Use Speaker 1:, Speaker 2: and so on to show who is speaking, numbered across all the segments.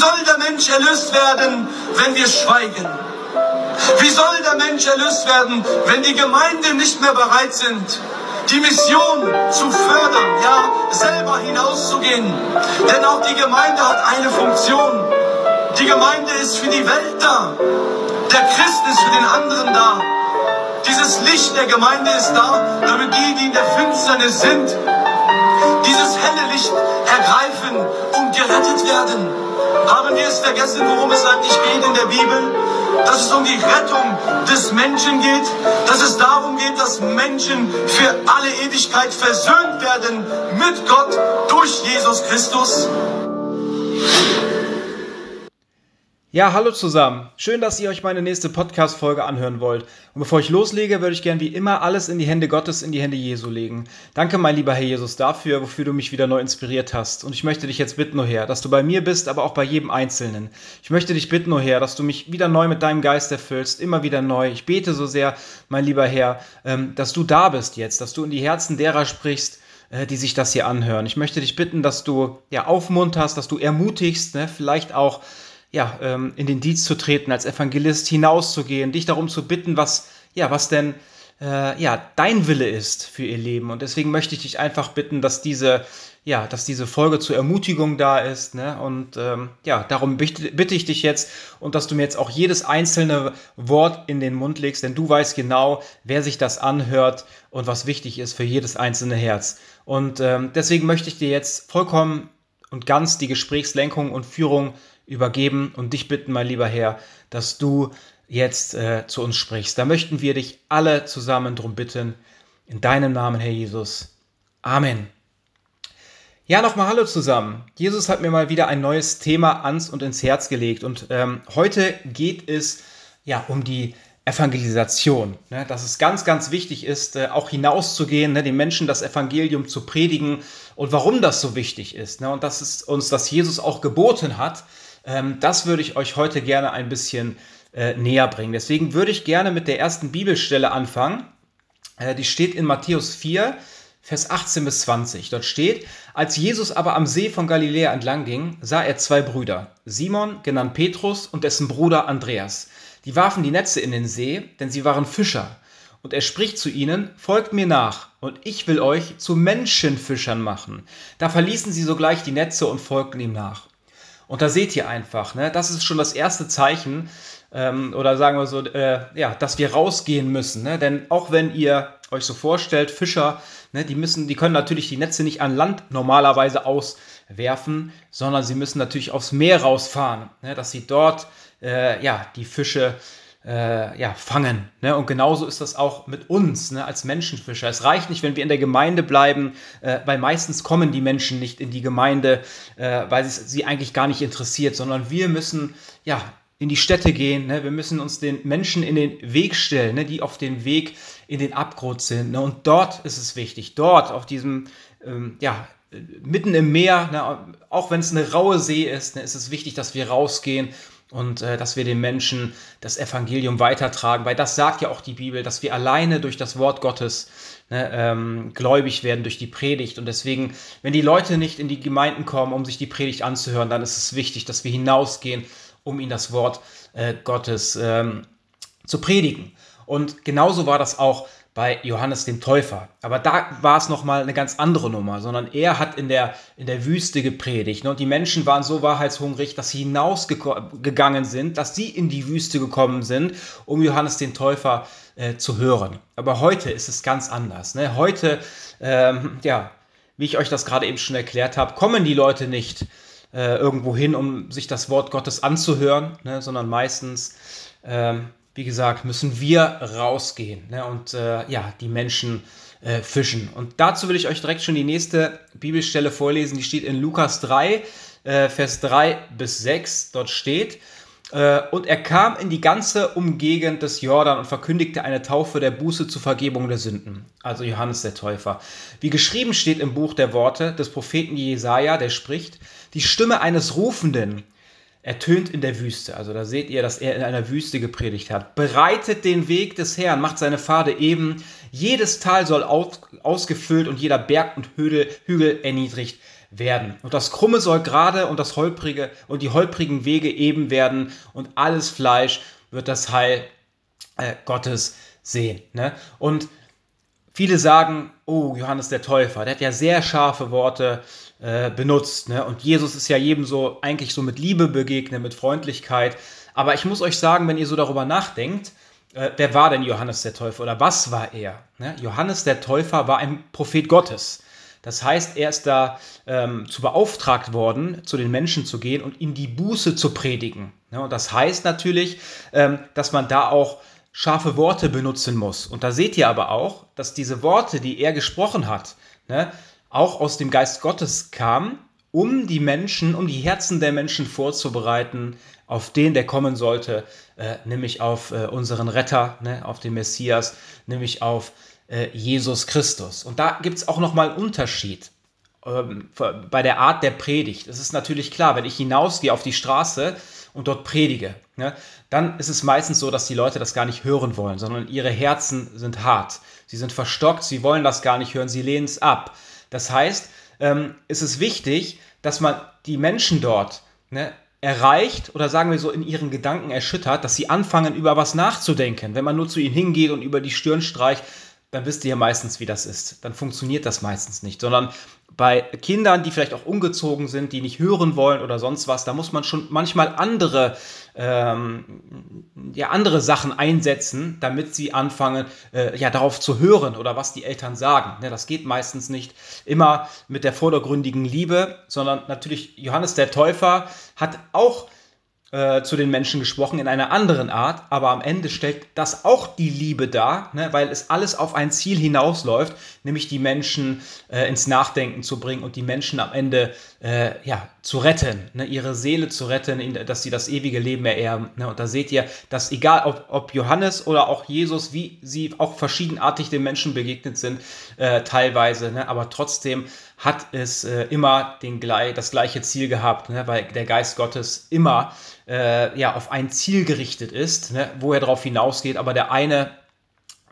Speaker 1: soll der Mensch erlöst werden, wenn wir schweigen? Wie soll der Mensch erlöst werden, wenn die Gemeinden nicht mehr bereit sind, die Mission zu fördern, ja, selber hinauszugehen? Denn auch die Gemeinde hat eine Funktion. Die Gemeinde ist für die Welt da. Der Christ ist für den anderen da. Dieses Licht der Gemeinde ist da, damit die, die in der Finsternis sind, dieses helle Licht ergreifen und gerettet werden. Haben wir es vergessen, worum es eigentlich geht in der Bibel? Dass es um die Rettung des Menschen geht, dass es darum geht, dass Menschen für alle Ewigkeit versöhnt werden mit Gott durch Jesus Christus.
Speaker 2: Ja, hallo zusammen. Schön, dass ihr euch meine nächste Podcast-Folge anhören wollt. Und bevor ich loslege, würde ich gern wie immer alles in die Hände Gottes, in die Hände Jesu legen. Danke, mein lieber Herr Jesus, dafür, wofür du mich wieder neu inspiriert hast. Und ich möchte dich jetzt bitten, O Herr, dass du bei mir bist, aber auch bei jedem Einzelnen. Ich möchte dich bitten, O Herr, dass du mich wieder neu mit deinem Geist erfüllst, immer wieder neu. Ich bete so sehr, mein lieber Herr, ähm, dass du da bist jetzt, dass du in die Herzen derer sprichst, äh, die sich das hier anhören. Ich möchte dich bitten, dass du ja aufmunterst, dass du ermutigst, ne? vielleicht auch ja, ähm, in den Dienst zu treten, als Evangelist hinauszugehen, dich darum zu bitten, was, ja, was denn äh, ja, dein Wille ist für ihr Leben. Und deswegen möchte ich dich einfach bitten, dass diese, ja, dass diese Folge zur Ermutigung da ist. Ne? Und ähm, ja, darum bitte, ich dich jetzt und dass du mir jetzt auch jedes einzelne Wort in den Mund legst, denn du weißt genau, wer sich das anhört und was wichtig ist für jedes einzelne Herz. Und ähm, deswegen möchte ich dir jetzt vollkommen und ganz die Gesprächslenkung und Führung übergeben und dich bitten, mein lieber Herr, dass du jetzt äh, zu uns sprichst. Da möchten wir dich alle zusammen darum bitten. In deinem Namen, Herr Jesus. Amen. Ja, nochmal Hallo zusammen. Jesus hat mir mal wieder ein neues Thema ans und ins Herz gelegt und ähm, heute geht es ja um die Evangelisation. Ne, dass es ganz, ganz wichtig ist, äh, auch hinauszugehen, ne, den Menschen das Evangelium zu predigen und warum das so wichtig ist. Ne, und dass es uns das Jesus auch geboten hat, ähm, das würde ich euch heute gerne ein bisschen äh, näher bringen. Deswegen würde ich gerne mit der ersten Bibelstelle anfangen. Äh, die steht in Matthäus 4, Vers 18 bis 20. Dort steht, als Jesus aber am See von Galiläa entlang ging, sah er zwei Brüder, Simon, genannt Petrus, und dessen Bruder Andreas. Die warfen die Netze in den See, denn sie waren Fischer. Und er spricht zu ihnen, folgt mir nach, und ich will euch zu Menschenfischern machen. Da verließen sie sogleich die Netze und folgten ihm nach. Und da seht ihr einfach, ne, das ist schon das erste Zeichen, ähm, oder sagen wir so, äh, ja, dass wir rausgehen müssen. Ne? Denn auch wenn ihr euch so vorstellt, Fischer, ne, die müssen, die können natürlich die Netze nicht an Land normalerweise auswerfen, sondern sie müssen natürlich aufs Meer rausfahren, ne, dass sie dort äh, ja die Fische äh, ja, fangen. Ne? Und genauso ist das auch mit uns ne, als Menschenfischer. Es reicht nicht, wenn wir in der Gemeinde bleiben, äh, weil meistens kommen die Menschen nicht in die Gemeinde, äh, weil es sie eigentlich gar nicht interessiert, sondern wir müssen ja in die Städte gehen. Ne? Wir müssen uns den Menschen in den Weg stellen, ne? die auf dem Weg in den Abgrund sind. Ne? Und dort ist es wichtig, dort auf diesem, ähm, ja, mitten im Meer, ne? auch wenn es eine raue See ist, ne? ist es wichtig, dass wir rausgehen und äh, dass wir den Menschen das Evangelium weitertragen, weil das sagt ja auch die Bibel, dass wir alleine durch das Wort Gottes ne, ähm, gläubig werden, durch die Predigt. Und deswegen, wenn die Leute nicht in die Gemeinden kommen, um sich die Predigt anzuhören, dann ist es wichtig, dass wir hinausgehen, um ihnen das Wort äh, Gottes ähm, zu predigen. Und genauso war das auch bei Johannes dem Täufer. Aber da war es nochmal eine ganz andere Nummer, sondern er hat in der, in der Wüste gepredigt. Ne? Und die Menschen waren so wahrheitshungrig, dass sie hinausgegangen sind, dass sie in die Wüste gekommen sind, um Johannes den Täufer äh, zu hören. Aber heute ist es ganz anders. Ne? Heute, ähm, ja, wie ich euch das gerade eben schon erklärt habe, kommen die Leute nicht äh, irgendwo hin, um sich das Wort Gottes anzuhören, ne? sondern meistens ähm, wie gesagt, müssen wir rausgehen ne, und äh, ja, die Menschen äh, fischen. Und dazu will ich euch direkt schon die nächste Bibelstelle vorlesen. Die steht in Lukas 3, äh, Vers 3 bis 6. Dort steht, äh, und er kam in die ganze Umgegend des Jordan und verkündigte eine Taufe der Buße zur Vergebung der Sünden. Also Johannes der Täufer. Wie geschrieben steht im Buch der Worte des Propheten Jesaja, der spricht, die Stimme eines Rufenden ertönt in der Wüste. Also da seht ihr, dass er in einer Wüste gepredigt hat. Bereitet den Weg des Herrn, macht seine Pfade eben. Jedes Tal soll aus, ausgefüllt und jeder Berg und Hügel, Hügel erniedrigt werden. Und das Krumme soll gerade und das Holprige und die holprigen Wege eben werden und alles Fleisch wird das Heil äh, Gottes sehen. Ne? Und viele sagen, oh, Johannes der Täufer, der hat ja sehr scharfe Worte äh, benutzt. Ne? Und Jesus ist ja jedem so eigentlich so mit Liebe begegnet, mit Freundlichkeit. Aber ich muss euch sagen, wenn ihr so darüber nachdenkt, äh, wer war denn Johannes der Täufer oder was war er? Ne? Johannes der Täufer war ein Prophet Gottes. Das heißt, er ist da ähm, zu beauftragt worden, zu den Menschen zu gehen und in die Buße zu predigen. Ne? Und das heißt natürlich, ähm, dass man da auch scharfe Worte benutzen muss. Und da seht ihr aber auch, dass diese Worte, die er gesprochen hat, ne, auch aus dem Geist Gottes kamen, um die Menschen, um die Herzen der Menschen vorzubereiten auf den, der kommen sollte, äh, nämlich auf äh, unseren Retter, ne, auf den Messias, nämlich auf äh, Jesus Christus. Und da gibt es auch nochmal einen Unterschied ähm, bei der Art der Predigt. Es ist natürlich klar, wenn ich hinausgehe auf die Straße und dort predige, ne, dann ist es meistens so, dass die Leute das gar nicht hören wollen, sondern ihre Herzen sind hart. Sie sind verstockt, sie wollen das gar nicht hören, sie lehnen es ab. Das heißt, ähm, ist es wichtig, dass man die Menschen dort ne, erreicht oder sagen wir so in ihren Gedanken erschüttert, dass sie anfangen, über was nachzudenken. Wenn man nur zu ihnen hingeht und über die Stirn streicht, dann wisst ihr ja meistens, wie das ist. Dann funktioniert das meistens nicht, sondern bei Kindern, die vielleicht auch ungezogen sind, die nicht hören wollen oder sonst was, da muss man schon manchmal andere, ähm, ja, andere Sachen einsetzen, damit sie anfangen, äh, ja, darauf zu hören oder was die Eltern sagen. Ja, das geht meistens nicht immer mit der vordergründigen Liebe, sondern natürlich Johannes der Täufer hat auch äh, zu den Menschen gesprochen in einer anderen Art, aber am Ende stellt das auch die Liebe dar, ne, weil es alles auf ein Ziel hinausläuft, nämlich die Menschen äh, ins Nachdenken zu bringen und die Menschen am Ende äh, ja, zu retten, ne, ihre Seele zu retten, in, dass sie das ewige Leben ererben. Ne, und da seht ihr, dass egal ob, ob, Johannes oder auch Jesus, wie sie auch verschiedenartig den Menschen begegnet sind, äh, teilweise, ne, aber trotzdem hat es äh, immer den, das gleiche Ziel gehabt, ne, weil der Geist Gottes immer äh, ja, auf ein Ziel gerichtet ist, ne, wo er darauf hinausgeht, aber der eine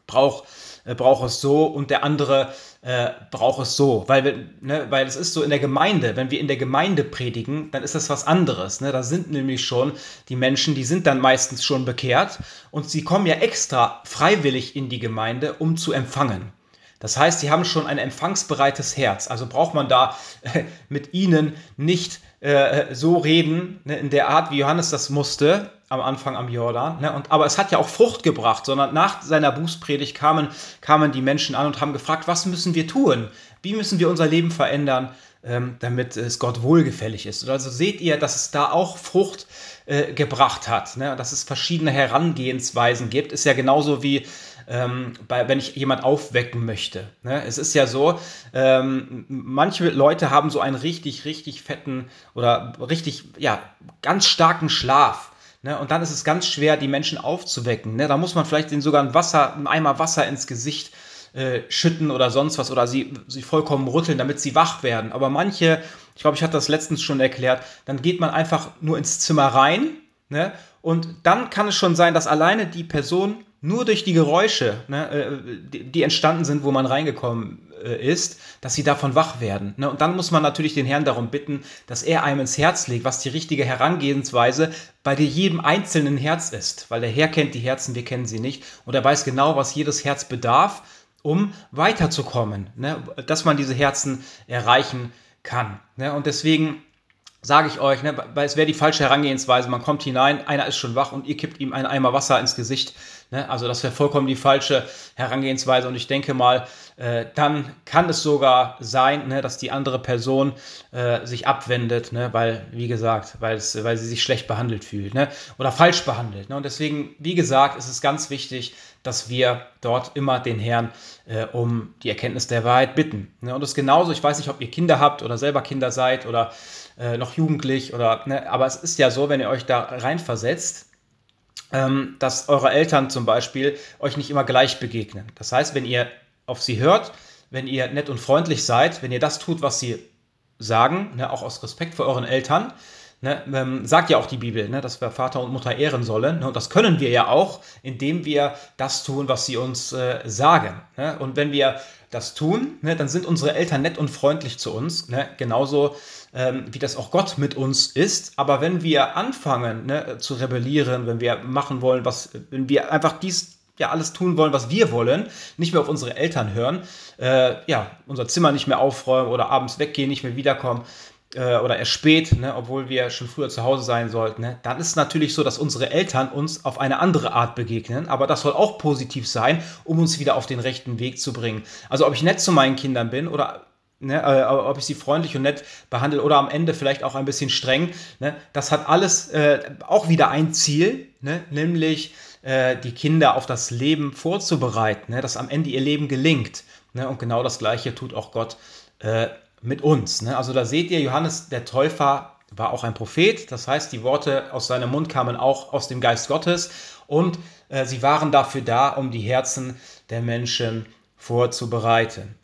Speaker 2: braucht, äh, braucht es so und der andere äh, braucht es so, weil, wir, ne, weil es ist so in der Gemeinde, wenn wir in der Gemeinde predigen, dann ist das was anderes. Ne? Da sind nämlich schon die Menschen, die sind dann meistens schon bekehrt und sie kommen ja extra freiwillig in die Gemeinde, um zu empfangen. Das heißt, sie haben schon ein empfangsbereites Herz. Also braucht man da äh, mit ihnen nicht äh, so reden, ne, in der Art, wie Johannes das musste am Anfang am Jordan. Ne? Und, aber es hat ja auch Frucht gebracht, sondern nach seiner Bußpredigt kamen, kamen die Menschen an und haben gefragt, was müssen wir tun? Wie müssen wir unser Leben verändern, ähm, damit es Gott wohlgefällig ist? Also seht ihr, dass es da auch Frucht äh, gebracht hat, ne? dass es verschiedene Herangehensweisen gibt. Ist ja genauso wie ähm, bei, wenn ich jemand aufwecken möchte. Ne? Es ist ja so, ähm, manche Leute haben so einen richtig, richtig fetten oder richtig, ja, ganz starken Schlaf. Ne? Und dann ist es ganz schwer, die Menschen aufzuwecken. Ne? Da muss man vielleicht ihnen sogar ein Wasser, einen Eimer Wasser ins Gesicht äh, schütten oder sonst was oder sie, sie vollkommen rütteln, damit sie wach werden. Aber manche, ich glaube, ich hatte das letztens schon erklärt, dann geht man einfach nur ins Zimmer rein ne? und dann kann es schon sein, dass alleine die Person nur durch die Geräusche, ne, äh, die, entstanden sind, wo man reingekommen äh, ist, dass sie davon wach werden. Ne? Und dann muss man natürlich den Herrn darum bitten, dass er einem ins Herz legt, was die richtige Herangehensweise bei jedem einzelnen Herz ist. Weil der Herr kennt die Herzen, wir kennen sie nicht. Und er weiß genau, was jedes Herz bedarf, um weiterzukommen. Ne? Dass man diese Herzen erreichen kann. Ne? Und deswegen sage ich euch, weil es wäre die falsche Herangehensweise. Man kommt hinein, einer ist schon wach und ihr kippt ihm einen Eimer Wasser ins Gesicht. Ne? Also das wäre vollkommen die falsche Herangehensweise. Und ich denke mal, äh, dann kann es sogar sein, ne, dass die andere Person äh, sich abwendet, ne? weil, wie gesagt, weil, sie sich schlecht behandelt fühlt ne? oder falsch behandelt. Ne? Und deswegen, wie gesagt, ist es ganz wichtig, dass wir dort immer den Herrn äh, um die Erkenntnis der Wahrheit bitten. Ne? Und das ist genauso, ich weiß nicht, ob ihr Kinder habt oder selber Kinder seid oder äh, noch jugendlich oder, ne, aber es ist ja so, wenn ihr euch da reinversetzt, dass eure Eltern zum Beispiel euch nicht immer gleich begegnen. Das heißt, wenn ihr auf sie hört, wenn ihr nett und freundlich seid, wenn ihr das tut, was sie sagen, ne, auch aus Respekt vor euren Eltern, Ne, ähm, sagt ja auch die Bibel, ne, dass wir Vater und Mutter ehren sollen. Ne, und das können wir ja auch, indem wir das tun, was sie uns äh, sagen. Ne? Und wenn wir das tun, ne, dann sind unsere Eltern nett und freundlich zu uns. Genauso ähm, wie das auch Gott mit uns ist. Aber wenn wir anfangen ne, zu rebellieren, wenn wir machen wollen, was, wenn wir einfach dies ja alles tun wollen, was wir wollen, nicht mehr auf unsere Eltern hören, äh, ja, unser Zimmer nicht mehr aufräumen oder abends weggehen, nicht mehr wiederkommen, äh, oder erst spät, ne, obwohl wir schon früher zu Hause sein sollten, ne, dann ist es natürlich so, dass unsere Eltern uns auf eine andere Art begegnen. Aber das soll auch positiv sein, um uns wieder auf den rechten Weg zu bringen. Also ob ich nett zu meinen Kindern bin oder Ne, äh, ob ich sie freundlich und nett behandle oder am Ende vielleicht auch ein bisschen streng, ne, das hat alles äh, auch wieder ein Ziel, ne, nämlich äh, die Kinder auf das Leben vorzubereiten, ne, dass am Ende ihr Leben gelingt. Ne, und genau das Gleiche tut auch Gott äh, mit uns. Ne? Also da seht ihr, Johannes der Täufer war auch ein Prophet, das heißt, die Worte aus seinem Mund kamen auch aus dem Geist Gottes und äh, sie waren dafür da, um die Herzen der Menschen vorzubereiten.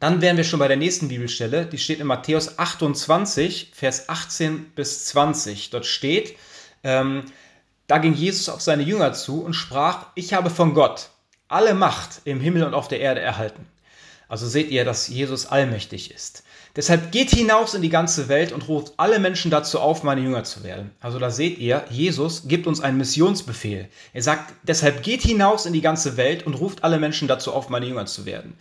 Speaker 2: Dann wären wir schon bei der nächsten Bibelstelle, die steht in Matthäus 28, Vers 18 bis 20. Dort steht, ähm, da ging Jesus auf seine Jünger zu und sprach, ich habe von Gott alle Macht im Himmel und auf der Erde erhalten. Also seht ihr, dass Jesus allmächtig ist. Deshalb geht hinaus in die ganze Welt und ruft alle Menschen dazu auf, meine Jünger zu werden. Also da seht ihr, Jesus gibt uns einen Missionsbefehl. Er sagt, deshalb geht hinaus in die ganze Welt und ruft alle Menschen dazu auf, meine Jünger zu werden.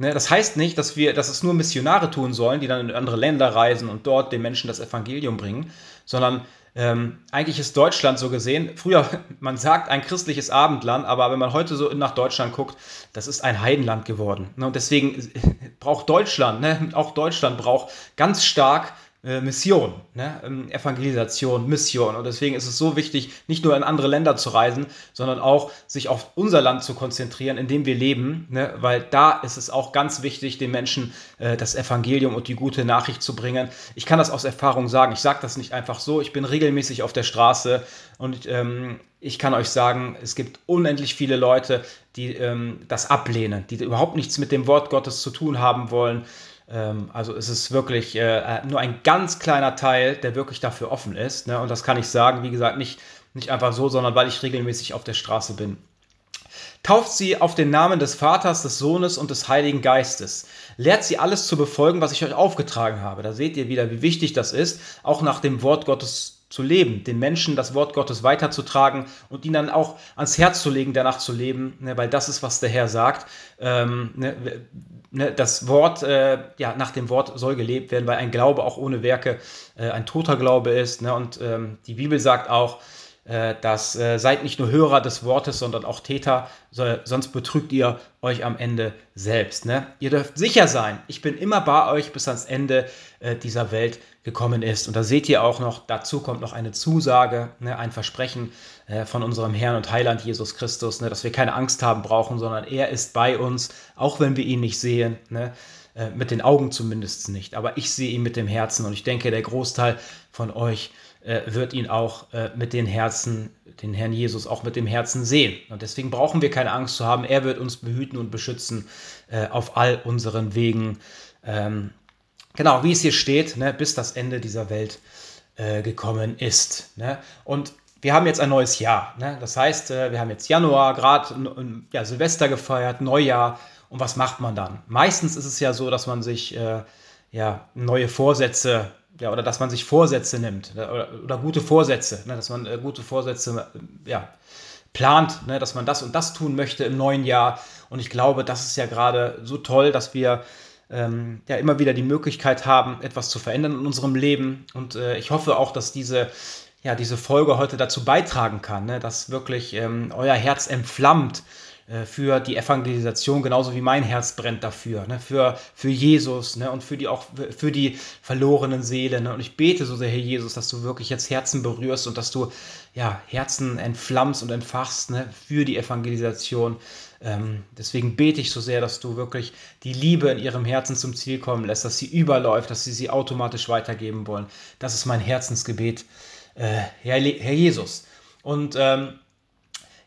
Speaker 2: Ne, das heißt nicht, dass wir, dass es nur Missionare tun sollen, die dann in andere Länder reisen und dort den Menschen das Evangelium bringen, sondern ähm, eigentlich ist Deutschland so gesehen, früher, man sagt ein christliches Abendland, aber wenn man heute so nach Deutschland guckt, das ist ein Heidenland geworden. Ne? Und deswegen braucht Deutschland, ne? auch Deutschland braucht ganz stark äh, Mission, ne? Ähm, Evangelisation, Mission. Und deswegen ist es so wichtig, nicht nur in andere Länder zu reisen, sondern auch sich auf unser Land zu konzentrieren, in dem wir leben, ne? weil da ist es auch ganz wichtig, den Menschen äh, das Evangelium und die gute Nachricht zu bringen. Ich kann das aus Erfahrung sagen. Ich sage das nicht einfach so. Ich bin regelmäßig auf der Straße und ähm, ich kann euch sagen, es gibt unendlich viele Leute, die ähm, das ablehnen, die überhaupt nichts mit dem Wort Gottes zu tun haben wollen ähm, also es ist wirklich äh, nur ein ganz kleiner Teil, der wirklich dafür offen ist. Ne? Und das kann ich sagen, wie gesagt, nicht, nicht einfach so, sondern weil ich regelmäßig auf der Straße bin. Tauft sie auf den Namen des Vaters, des Sohnes und des Heiligen Geistes. Lehrt sie alles zu befolgen, was ich euch aufgetragen habe. Da seht ihr wieder, wie wichtig das ist, auch nach dem Wort Gottes zu leben, den Menschen das Wort Gottes weiterzutragen und ihnen dann auch ans Herz zu legen, danach zu leben, ne, weil das ist, was der Herr sagt. Ähm, ne, ne, das Wort, äh, ja, nach dem Wort soll gelebt werden, weil ein Glaube auch ohne Werke äh, ein toter Glaube ist. Ne, und ähm, die Bibel sagt auch, äh, dass äh, seid nicht nur Hörer des Wortes, sondern auch Täter, so, sonst betrügt ihr euch am Ende selbst. Ne? Ihr dürft sicher sein, ich bin immer bei euch bis ans Ende äh, dieser Welt gekommen ist. Und da seht ihr auch noch, dazu kommt noch eine Zusage, ne, ein Versprechen äh, von unserem Herrn und Heiland Jesus Christus, ne, dass wir keine Angst haben brauchen, sondern er ist bei uns, auch wenn wir ihn nicht sehen. Ne, äh, mit den Augen zumindest nicht. Aber ich sehe ihn mit dem Herzen und ich denke, der Großteil von euch äh, wird ihn auch äh, mit den Herzen, den Herrn Jesus auch mit dem Herzen sehen. Und deswegen brauchen wir keine Angst zu haben. Er wird uns behüten und beschützen äh, auf all unseren Wegen. Ähm, Genau, wie es hier steht, ne, bis das Ende dieser Welt äh, gekommen ist. Ne? Und wir haben jetzt ein neues Jahr. Ne? Das heißt, äh, wir haben jetzt Januar, gerade ja, Silvester gefeiert, Neujahr. Und was macht man dann? Meistens ist es ja so, dass man sich äh, ja, neue Vorsätze ja, oder dass man sich Vorsätze nimmt ne, oder, oder gute Vorsätze, ne, dass man äh, gute Vorsätze ja, plant, ne, dass man das und das tun möchte im neuen Jahr. Und ich glaube, das ist ja gerade so toll, dass wir ähm, ja immer wieder die Möglichkeit haben, etwas zu verändern in unserem Leben. Und äh, ich hoffe auch, dass diese, ja, diese Folge heute dazu beitragen kann, ne, dass wirklich ähm, euer Herz entflammt äh, für die Evangelisation, genauso wie mein Herz brennt dafür, ne, für, für Jesus ne, und für die auch für die verlorenen Seelen. Ne. Und ich bete so sehr, Herr Jesus, dass du wirklich jetzt Herzen berührst und dass du ja, Herzen entflammst und entfachst ne, für die Evangelisation. Ähm, deswegen bete ich so sehr, dass du wirklich die Liebe in ihrem Herzen zum Ziel kommen lässt, dass sie überläuft, dass sie sie automatisch weitergeben wollen. Das ist mein Herzensgebet, äh, Herr, Herr, Jesus. Und ähm,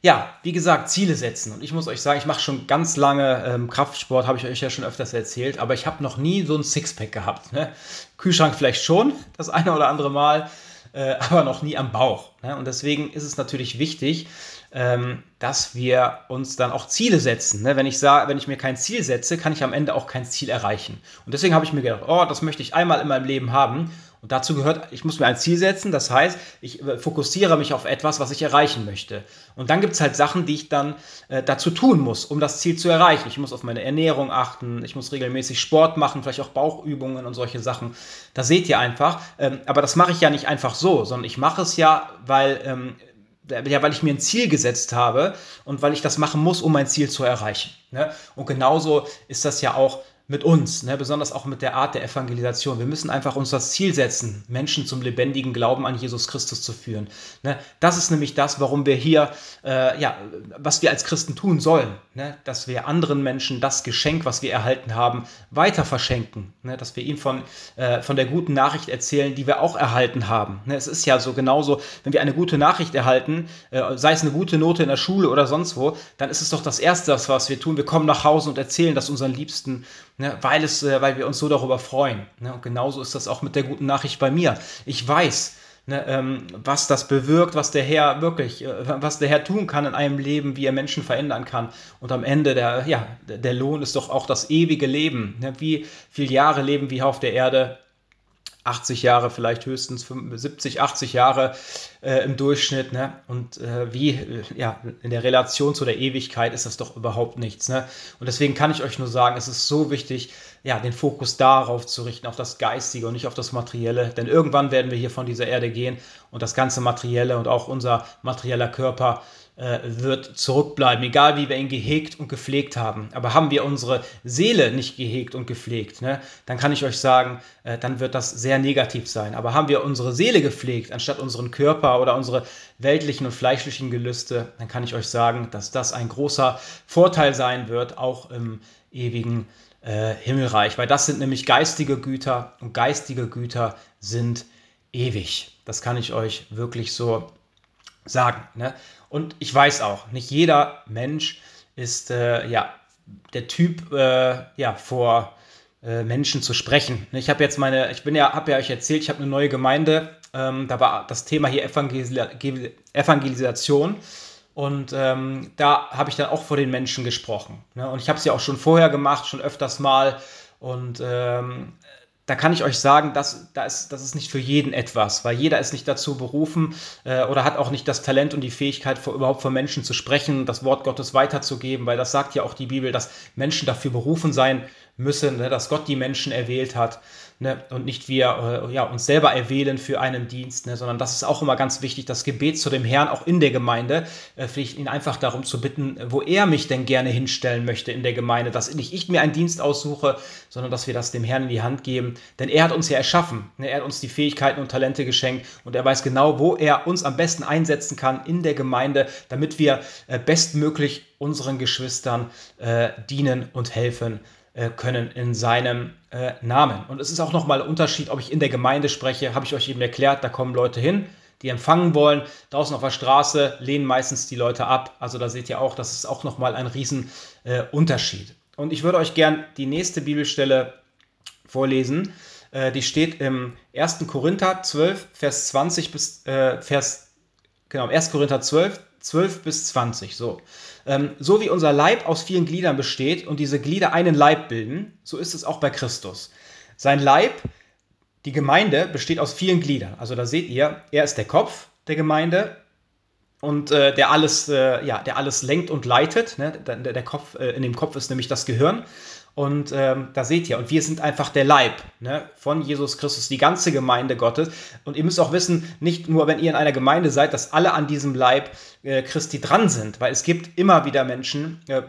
Speaker 2: ja, wie gesagt, Ziele setzen. Und ich muss euch sagen, ich mache schon ganz lange ähm, Kraftsport, habe ich euch ja schon öfters erzählt, aber ich habe noch nie so ein Sixpack gehabt. Ne? Kühlschrank vielleicht schon, das eine oder andere Mal, äh, aber noch nie am Bauch. Ne? Und deswegen ist es natürlich wichtig, ähm, dass wir uns dann auch Ziele setzen. Ne? Wenn, ich sage, wenn ich mir kein Ziel setze, kann ich am Ende auch kein Ziel erreichen. Und deswegen habe ich mir gedacht, oh, das möchte ich einmal in meinem Leben haben. Und dazu gehört, ich muss mir ein Ziel setzen, das heißt, ich äh, fokussiere mich auf etwas, was ich erreichen möchte. Und dann gibt es halt Sachen, die ich dann äh, dazu tun muss, um das Ziel zu erreichen. Ich muss auf meine Ernährung achten, ich muss regelmäßig Sport machen, vielleicht auch Bauchübungen und solche Sachen. Da seht ihr einfach. Ähm, aber das mache ich ja nicht einfach so, sondern ich mache es ja, weil. Ähm, ja, weil ich mir ein Ziel gesetzt habe und weil ich das machen muss, um mein Ziel zu erreichen. Ne? Und genauso ist das ja auch mit uns, ne, besonders auch mit der Art der Evangelisation. Wir müssen einfach uns das Ziel setzen, Menschen zum lebendigen Glauben an Jesus Christus zu führen. Ne, das ist nämlich das, warum wir hier, äh, ja, was wir als Christen tun sollen, ne, dass wir anderen Menschen das Geschenk, was wir erhalten haben, weiter verschenken, ne, dass wir ihnen von, äh, von der guten Nachricht erzählen, die wir auch erhalten haben. Ne, es ist ja so genauso, wenn wir eine gute Nachricht erhalten, äh, sei es eine gute Note in der Schule oder sonst wo, dann ist es doch das Erste, was wir tun. Wir kommen nach Hause und erzählen das unseren Liebsten ne, weil, es, äh, weil wir uns so darüber freuen. Ne? Und genauso ist das auch mit der guten Nachricht bei mir. Ich weiß, ne, ähm, was das bewirkt, was der Herr wirklich, äh, was der Herr tun kann in einem Leben, wie er Menschen verändern kann. Und am Ende, der, ja, der Lohn ist doch auch das ewige Leben. Ne? Wie viele Jahre leben wir auf der Erde? 80 Jahre, vielleicht höchstens 70, 80 Jahre äh, im Durchschnitt. Ne? Und äh, wie, äh, ja, in der Relation zu der Ewigkeit ist das doch überhaupt nichts. Ne? Und deswegen kann ich euch nur sagen, es ist so wichtig, ja, den Fokus darauf zu richten, auf das Geistige und nicht auf das Materielle. Denn irgendwann werden wir hier von dieser Erde gehen und das ganze Materielle und auch unser materieller Körper äh, wird zurückbleiben, egal wie wir ihn gehegt und gepflegt haben. Aber haben wir unsere Seele nicht gehegt und gepflegt, ne, dann kann ich euch sagen, äh, dann wird das sehr negativ sein. Aber haben wir unsere Seele gepflegt, anstatt unseren Körper oder unsere weltlichen und fleischlichen Gelüste, dann kann ich euch sagen, dass das ein großer Vorteil sein wird, auch im ewigen äh, Himmelreich. Weil das sind nämlich geistige Güter und geistige Güter sind ewig. Das kann ich euch wirklich so sagen. Ne? Und ich weiß auch, nicht jeder Mensch ist äh, ja der Typ, äh, ja, vor äh, Menschen zu sprechen. Ich habe jetzt meine, ich bin ja, habe ja euch erzählt, ich habe eine neue Gemeinde. Ähm, da war das Thema hier Evangelis Evangelisation. Und ähm, da habe ich dann auch vor den Menschen gesprochen. Ne? Und ich habe es ja auch schon vorher gemacht, schon öfters mal. Und ähm, da kann ich euch sagen, dass, das, das ist nicht für jeden etwas, weil jeder ist nicht dazu berufen äh, oder hat auch nicht das Talent und die Fähigkeit, vor, überhaupt vor Menschen zu sprechen, das Wort Gottes weiterzugeben, weil das sagt ja auch die Bibel, dass Menschen dafür berufen sein müssen, ne, dass Gott die Menschen erwählt hat ne, und nicht wir äh, ja, uns selber erwählen für einen Dienst, ne, sondern das ist auch immer ganz wichtig, das Gebet zu dem Herrn auch in der Gemeinde, äh, vielleicht ihn einfach darum zu bitten, wo er mich denn gerne hinstellen möchte in der Gemeinde, dass nicht ich mir einen Dienst aussuche, sondern dass wir das dem Herrn in die Hand geben, denn er hat uns ja erschaffen, ne, er hat uns die Fähigkeiten und Talente geschenkt und er weiß genau, wo er uns am besten einsetzen kann in der Gemeinde, damit wir äh, bestmöglich unseren Geschwistern äh, dienen und helfen können in seinem äh, Namen. Und es ist auch nochmal ein Unterschied, ob ich in der Gemeinde spreche, habe ich euch eben erklärt, da kommen Leute hin, die empfangen wollen. Draußen auf der Straße lehnen meistens die Leute ab. Also da seht ihr auch, das ist auch nochmal ein Riesenunterschied. Äh, Und ich würde euch gern die nächste Bibelstelle vorlesen. Äh, die steht im 1. Korinther 12, Vers 20 bis äh, Vers, genau, 1. Korinther 12, 12 bis 20. So. Ähm, so wie unser Leib aus vielen Gliedern besteht und diese Glieder einen Leib bilden, so ist es auch bei Christus. Sein Leib, die Gemeinde, besteht aus vielen Gliedern. Also da seht ihr, er ist der Kopf der Gemeinde und äh, der alles, äh, ja, der alles lenkt und leitet. Ne? Der, der Kopf, äh, in dem Kopf ist nämlich das Gehirn. Und ähm, da seht ihr, und wir sind einfach der Leib ne, von Jesus Christus, die ganze Gemeinde Gottes. Und ihr müsst auch wissen, nicht nur, wenn ihr in einer Gemeinde seid, dass alle an diesem Leib äh, Christi dran sind, weil es gibt immer wieder Menschen, äh,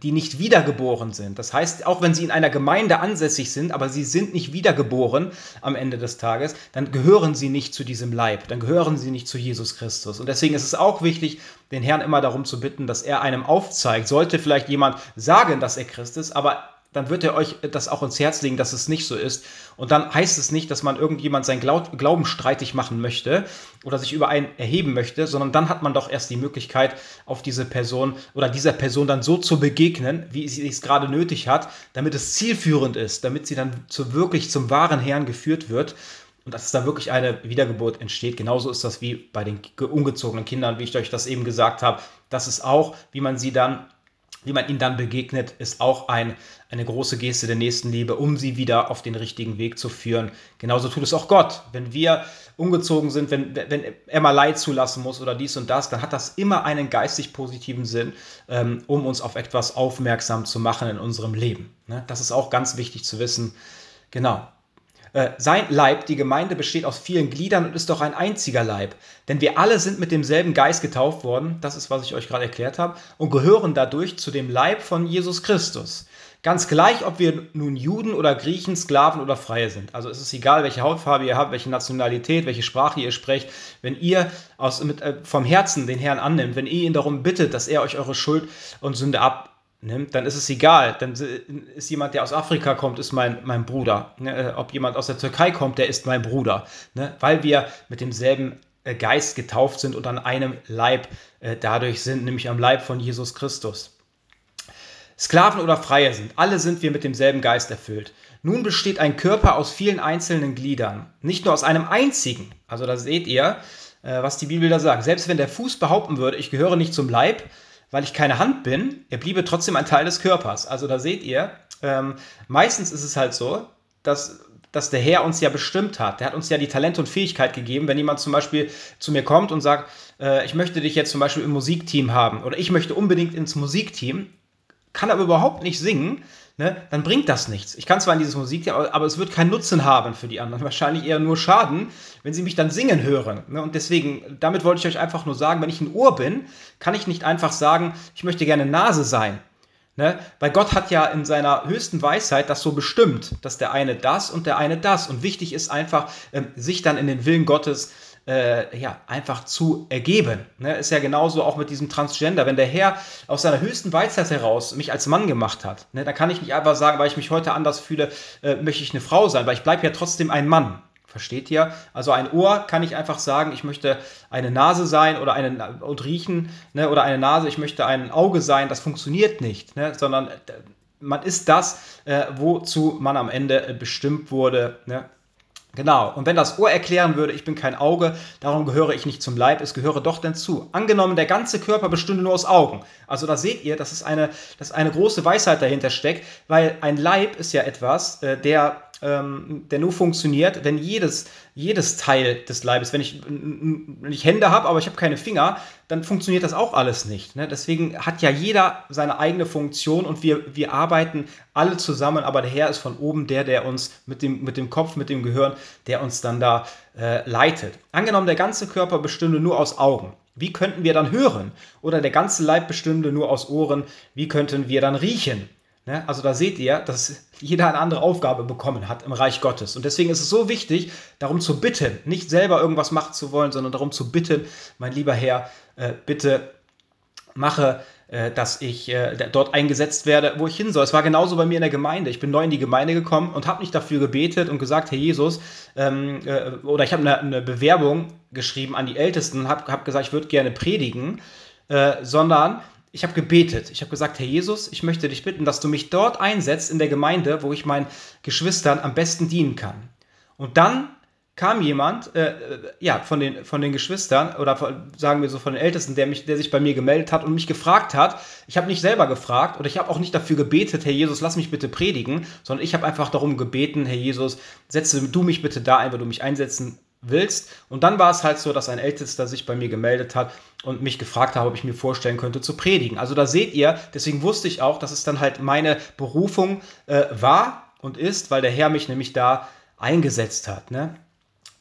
Speaker 2: die nicht wiedergeboren sind. Das heißt, auch wenn sie in einer Gemeinde ansässig sind, aber sie sind nicht wiedergeboren am Ende des Tages, dann gehören sie nicht zu diesem Leib, dann gehören sie nicht zu Jesus Christus. Und deswegen ist es auch wichtig, den Herrn immer darum zu bitten, dass er einem aufzeigt. Sollte vielleicht jemand sagen, dass er Christ ist, aber dann wird er euch das auch ins Herz legen, dass es nicht so ist. Und dann heißt es nicht, dass man irgendjemand seinen Glauben streitig machen möchte oder sich über einen erheben möchte, sondern dann hat man doch erst die Möglichkeit, auf diese Person oder dieser Person dann so zu begegnen, wie sie es gerade nötig hat, damit es zielführend ist, damit sie dann zu wirklich zum wahren Herrn geführt wird und dass da wirklich eine Wiedergeburt entsteht. Genauso ist das wie bei den ungezogenen Kindern, wie ich euch das eben gesagt habe. Das ist auch, wie man sie dann wie man ihnen dann begegnet, ist auch ein, eine große Geste der Nächstenliebe, um sie wieder auf den richtigen Weg zu führen. Genauso tut es auch Gott. Wenn wir umgezogen sind, wenn, wenn er mal Leid zulassen muss oder dies und das, dann hat das immer einen geistig positiven Sinn, ähm, um uns auf etwas aufmerksam zu machen in unserem Leben. Ne? Das ist auch ganz wichtig zu wissen. Genau. Äh, sein Leib, die Gemeinde, besteht aus vielen Gliedern und ist doch ein einziger Leib. Denn wir alle sind mit demselben Geist getauft worden, das ist, was ich euch gerade erklärt habe, und gehören dadurch zu dem Leib von Jesus Christus. Ganz gleich, ob wir nun Juden oder Griechen, Sklaven oder Freie sind. Also es ist egal, welche Hautfarbe ihr habt, welche Nationalität, welche Sprache ihr sprecht. Wenn ihr aus, mit, äh, vom Herzen den Herrn annimmt, wenn ihr ihn darum bittet, dass er euch eure Schuld und Sünde ab, nimmt, dann ist es egal. Dann ist jemand, der aus Afrika kommt, ist mein, mein Bruder. Ne? Äh, ob jemand aus der Türkei kommt, der ist mein Bruder. Ne? Weil wir mit demselben äh, Geist getauft sind und an einem Leib äh, dadurch sind, nämlich am Leib von Jesus Christus. Sklaven oder Freie sind, alle sind wir mit demselben Geist erfüllt. Nun besteht ein Körper aus vielen einzelnen Gliedern, nicht nur aus einem einzigen. Also da seht ihr, was die Bibel da sagt. Selbst wenn der Fuß behaupten würde, ich gehöre nicht zum Leib, weil ich keine Hand bin, er bliebe trotzdem ein Teil des Körpers. Also da seht ihr, ähm, meistens ist es halt so, dass, dass der Herr uns ja bestimmt hat. Der hat uns ja die Talente und Fähigkeit gegeben. Wenn jemand zum Beispiel zu mir kommt und sagt, äh, ich möchte dich jetzt zum Beispiel im Musikteam haben oder ich möchte unbedingt ins Musikteam, kann aber überhaupt nicht singen, ne, dann bringt das nichts. Ich kann zwar in dieses Musikteam, aber es wird keinen Nutzen haben für die anderen. Wahrscheinlich eher nur Schaden, wenn sie mich dann singen hören. Ne? Und deswegen, damit wollte ich euch einfach nur sagen, wenn ich ein Ohr bin, kann ich nicht einfach sagen, ich möchte gerne Nase sein. Ne? Weil Gott hat ja in seiner höchsten Weisheit das so bestimmt, dass der eine das und der eine das. Und wichtig ist einfach, ähm, sich dann in den Willen Gottes äh, ja, einfach zu ergeben. Ne? Ist ja genauso auch mit diesem Transgender. Wenn der Herr aus seiner höchsten Weisheit heraus mich als Mann gemacht hat, ne, dann kann ich nicht einfach sagen, weil ich mich heute anders fühle, äh, möchte ich eine Frau sein, weil ich bleibe ja trotzdem ein Mann. Versteht ihr? Also ein Ohr kann ich einfach sagen, ich möchte eine Nase sein oder eine und riechen, ne, oder eine Nase, ich möchte ein Auge sein. Das funktioniert nicht, ne, sondern äh, man ist das, äh, wozu man am Ende äh, bestimmt wurde. Ne? Genau, und wenn das Ohr erklären würde, ich bin kein Auge, darum gehöre ich nicht zum Leib, es gehöre doch denn zu. Angenommen, der ganze Körper bestünde nur aus Augen. Also da seht ihr, dass es eine, dass eine große Weisheit dahinter steckt, weil ein Leib ist ja etwas, äh, der ähm, der nur funktioniert, wenn jedes, jedes Teil des Leibes, wenn ich, wenn ich Hände habe, aber ich habe keine Finger, dann funktioniert das auch alles nicht. Ne? Deswegen hat ja jeder seine eigene Funktion und wir, wir arbeiten alle zusammen, aber der Herr ist von oben der, der uns mit dem, mit dem Kopf, mit dem Gehirn, der uns dann da äh, leitet. Angenommen, der ganze Körper bestünde nur aus Augen. Wie könnten wir dann hören? Oder der ganze Leib bestünde nur aus Ohren. Wie könnten wir dann riechen? Ne? Also da seht ihr, dass jeder eine andere Aufgabe bekommen hat im Reich Gottes. Und deswegen ist es so wichtig, darum zu bitten, nicht selber irgendwas machen zu wollen, sondern darum zu bitten, mein lieber Herr, äh, bitte mache, äh, dass ich äh, dort eingesetzt werde, wo ich hin soll. Es war genauso bei mir in der Gemeinde. Ich bin neu in die Gemeinde gekommen und habe nicht dafür gebetet und gesagt, Herr Jesus, ähm, äh, oder ich habe eine, eine, Bewerbung geschrieben an die Ältesten, habe hab gesagt, ich würde gerne predigen, äh, sondern ich habe gebetet. Ich habe gesagt, Herr Jesus, ich möchte dich bitten, dass du mich dort einsetzt in der Gemeinde, wo ich meinen Geschwistern am besten dienen kann. Und dann kam jemand, äh, äh, ja, von den, von den Geschwistern oder von, sagen wir so von den Ältesten, der, mich, der sich bei mir gemeldet hat und mich gefragt hat. Ich habe nicht selber gefragt oder ich habe auch nicht dafür gebetet, Herr Jesus, lass mich bitte predigen, sondern ich habe einfach darum gebeten, Herr Jesus, setze du mich bitte da ein, weil du mich einsetzen willst. Und dann war es halt so, dass ein Ältester sich bei mir gemeldet hat und mich gefragt hat, ob ich mir vorstellen könnte zu predigen. Also da seht ihr, deswegen wusste ich auch, dass es dann halt meine Berufung äh, war und ist, weil der Herr mich nämlich da eingesetzt hat. Ne?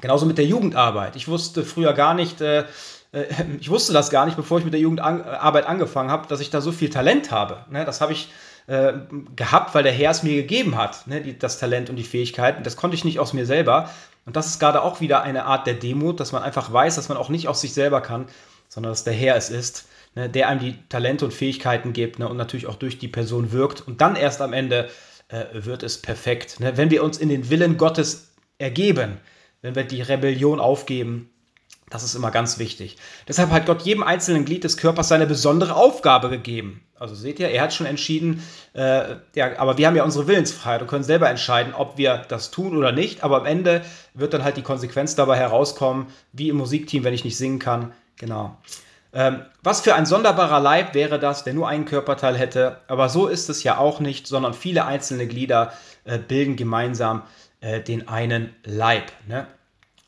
Speaker 2: Genauso mit der Jugendarbeit. Ich wusste früher gar nicht, äh, äh ich wusste das gar nicht, bevor ich mit der Jugendarbeit angefangen habe, dass ich da so viel Talent habe. Ne? Das habe ich äh, gehabt, weil der Herr es mir gegeben hat, ne? das Talent und die Fähigkeiten. Das konnte ich nicht aus mir selber. Und das ist gerade auch wieder eine Art der Demut, dass man einfach weiß, dass man auch nicht aus sich selber kann, sondern dass der Herr es ist, ne, der einem die Talente und Fähigkeiten gibt ne, und natürlich auch durch die Person wirkt und dann erst am Ende äh, wird es perfekt. Ne? Wenn wir uns in den Willen Gottes ergeben, wenn wir die Rebellion aufgeben, das ist immer ganz wichtig. Deshalb hat Gott jedem einzelnen Glied des Körpers seine besondere Aufgabe gegeben. Also seht ihr, er hat schon entschieden, äh, ja, aber wir haben ja unsere Willensfreiheit und können selber entscheiden, ob wir das tun oder nicht. Aber am Ende wird dann halt die Konsequenz dabei herauskommen, wie im Musikteam, wenn ich nicht singen kann. Genau. Ähm, was für ein sonderbarer Leib wäre das, der nur einen Körperteil hätte. Aber so ist es ja auch nicht, sondern viele einzelne Glieder äh, bilden gemeinsam äh, den einen Leib. Ne?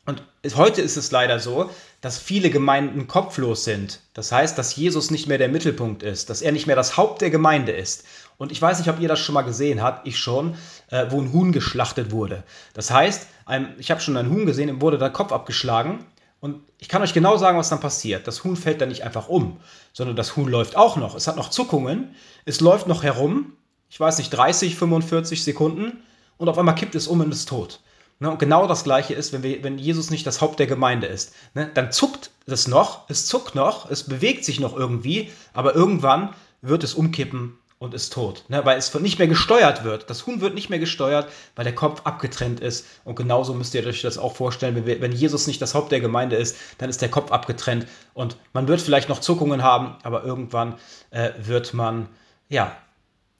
Speaker 2: Und heute ist es leider so, dass viele Gemeinden kopflos sind. Das heißt, dass Jesus nicht mehr der Mittelpunkt ist, dass er nicht mehr das Haupt der Gemeinde ist. Und ich weiß nicht, ob ihr das schon mal gesehen habt, ich schon, äh, wo ein Huhn geschlachtet wurde. Das heißt, ein, ich habe schon ein Huhn gesehen, ihm wurde der Kopf abgeschlagen. Und ich kann euch genau sagen, was dann passiert. Das Huhn fällt dann nicht einfach um, sondern das Huhn läuft auch noch. Es hat noch Zuckungen, es läuft noch herum, ich weiß nicht, 30, 45 Sekunden und auf einmal kippt es um und ist tot. Ne, und genau das Gleiche ist, wenn, wir, wenn Jesus nicht das Haupt der Gemeinde ist. Ne, dann zuckt es noch, es zuckt noch, es bewegt sich noch irgendwie, aber irgendwann wird es umkippen und ist tot. Ne, weil es nicht mehr gesteuert wird. Das Huhn wird nicht mehr gesteuert, weil der Kopf abgetrennt ist. Und genauso müsst ihr euch das auch vorstellen, wenn, wir, wenn Jesus nicht das Haupt der Gemeinde ist, dann ist der Kopf abgetrennt. Und man wird vielleicht noch Zuckungen haben, aber irgendwann äh, wird man ja,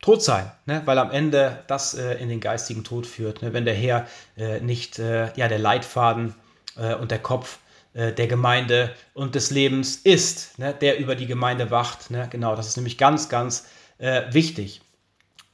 Speaker 2: tot sein, ne? weil am Ende das äh, in den geistigen Tod führt, ne? wenn der Herr äh, nicht äh, ja, der Leitfaden äh, und der Kopf äh, der Gemeinde und des Lebens ist, ne? der über die Gemeinde wacht. Ne? Genau, das ist nämlich ganz, ganz äh, wichtig.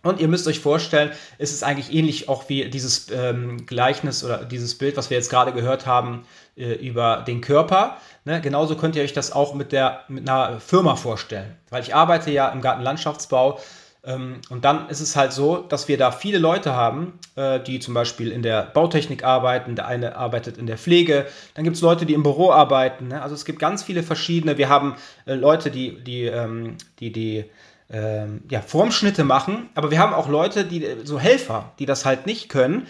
Speaker 2: Und ihr müsst euch vorstellen, es ist eigentlich ähnlich auch wie dieses ähm, Gleichnis oder dieses Bild, was wir jetzt gerade gehört haben äh, über den Körper. Ne? Genauso könnt ihr euch das auch mit, der, mit einer Firma vorstellen. Weil ich arbeite ja im Gartenlandschaftsbau ähm, und dann ist es halt so, dass wir da viele Leute haben, äh, die zum Beispiel in der Bautechnik arbeiten, der eine arbeitet in der Pflege, dann gibt es Leute, die im Büro arbeiten. Ne? Also es gibt ganz viele verschiedene. Wir haben äh, Leute, die die, ähm, die, die ähm, ja, Formschnitte machen, aber wir haben auch Leute, die so Helfer, die das halt nicht können,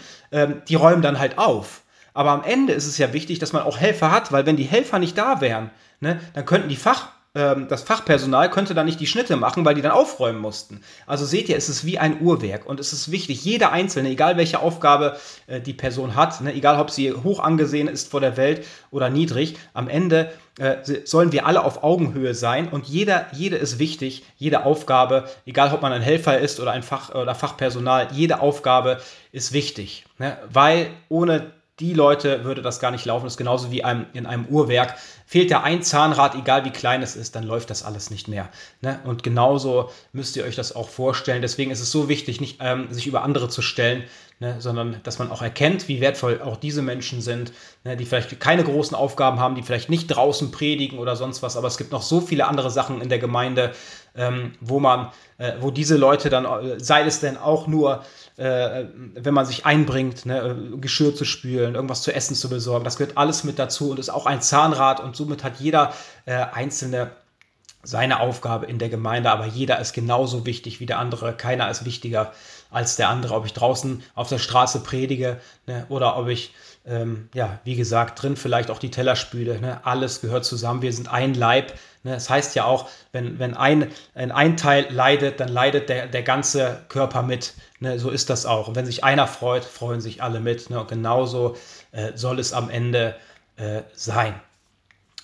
Speaker 2: die räumen dann halt auf. Aber am Ende ist es ja wichtig, dass man auch Helfer hat, weil wenn die Helfer nicht da wären, ne, dann könnten die Fach ähm, das Fachpersonal könnte dann nicht die Schnitte machen, weil die dann aufräumen mussten. Also seht ihr, es ist wie ein Uhrwerk und es ist wichtig, jeder Einzelne, egal welche Aufgabe äh, die Person hat, ne, egal ob sie hoch angesehen ist vor der Welt oder niedrig, am Ende äh, sollen wir alle auf Augenhöhe sein und jeder, jede ist wichtig, jede Aufgabe, egal ob man ein Helfer ist oder ein Fach oder Fachpersonal, jede Aufgabe ist wichtig, ne, weil ohne die Leute würde das gar nicht laufen. Das ist genauso wie einem, in einem Uhrwerk. Fehlt da ein Zahnrad, egal wie klein es ist, dann läuft das alles nicht mehr. Ne? Und genauso müsst ihr euch das auch vorstellen. Deswegen ist es so wichtig, nicht ähm, sich über andere zu stellen, ne? sondern dass man auch erkennt, wie wertvoll auch diese Menschen sind, ne? die vielleicht keine großen Aufgaben haben, die vielleicht nicht draußen predigen oder sonst was. Aber es gibt noch so viele andere Sachen in der Gemeinde, ähm, wo man, äh, wo diese Leute dann, äh, sei es denn auch nur äh, wenn man sich einbringt, ne, Geschirr zu spülen, irgendwas zu essen zu besorgen. Das gehört alles mit dazu und ist auch ein Zahnrad und somit hat jeder äh, einzelne seine Aufgabe in der Gemeinde, aber jeder ist genauso wichtig wie der andere. Keiner ist wichtiger als der andere, ob ich draußen auf der Straße predige ne, oder ob ich, ähm, ja, wie gesagt, drin vielleicht auch die Teller spüle. Ne, alles gehört zusammen. Wir sind ein Leib. Ne, das heißt ja auch, wenn, wenn ein, ein Teil leidet, dann leidet der, der ganze Körper mit. Ne, so ist das auch. Und wenn sich einer freut, freuen sich alle mit. Ne, und genauso äh, soll es am Ende äh, sein.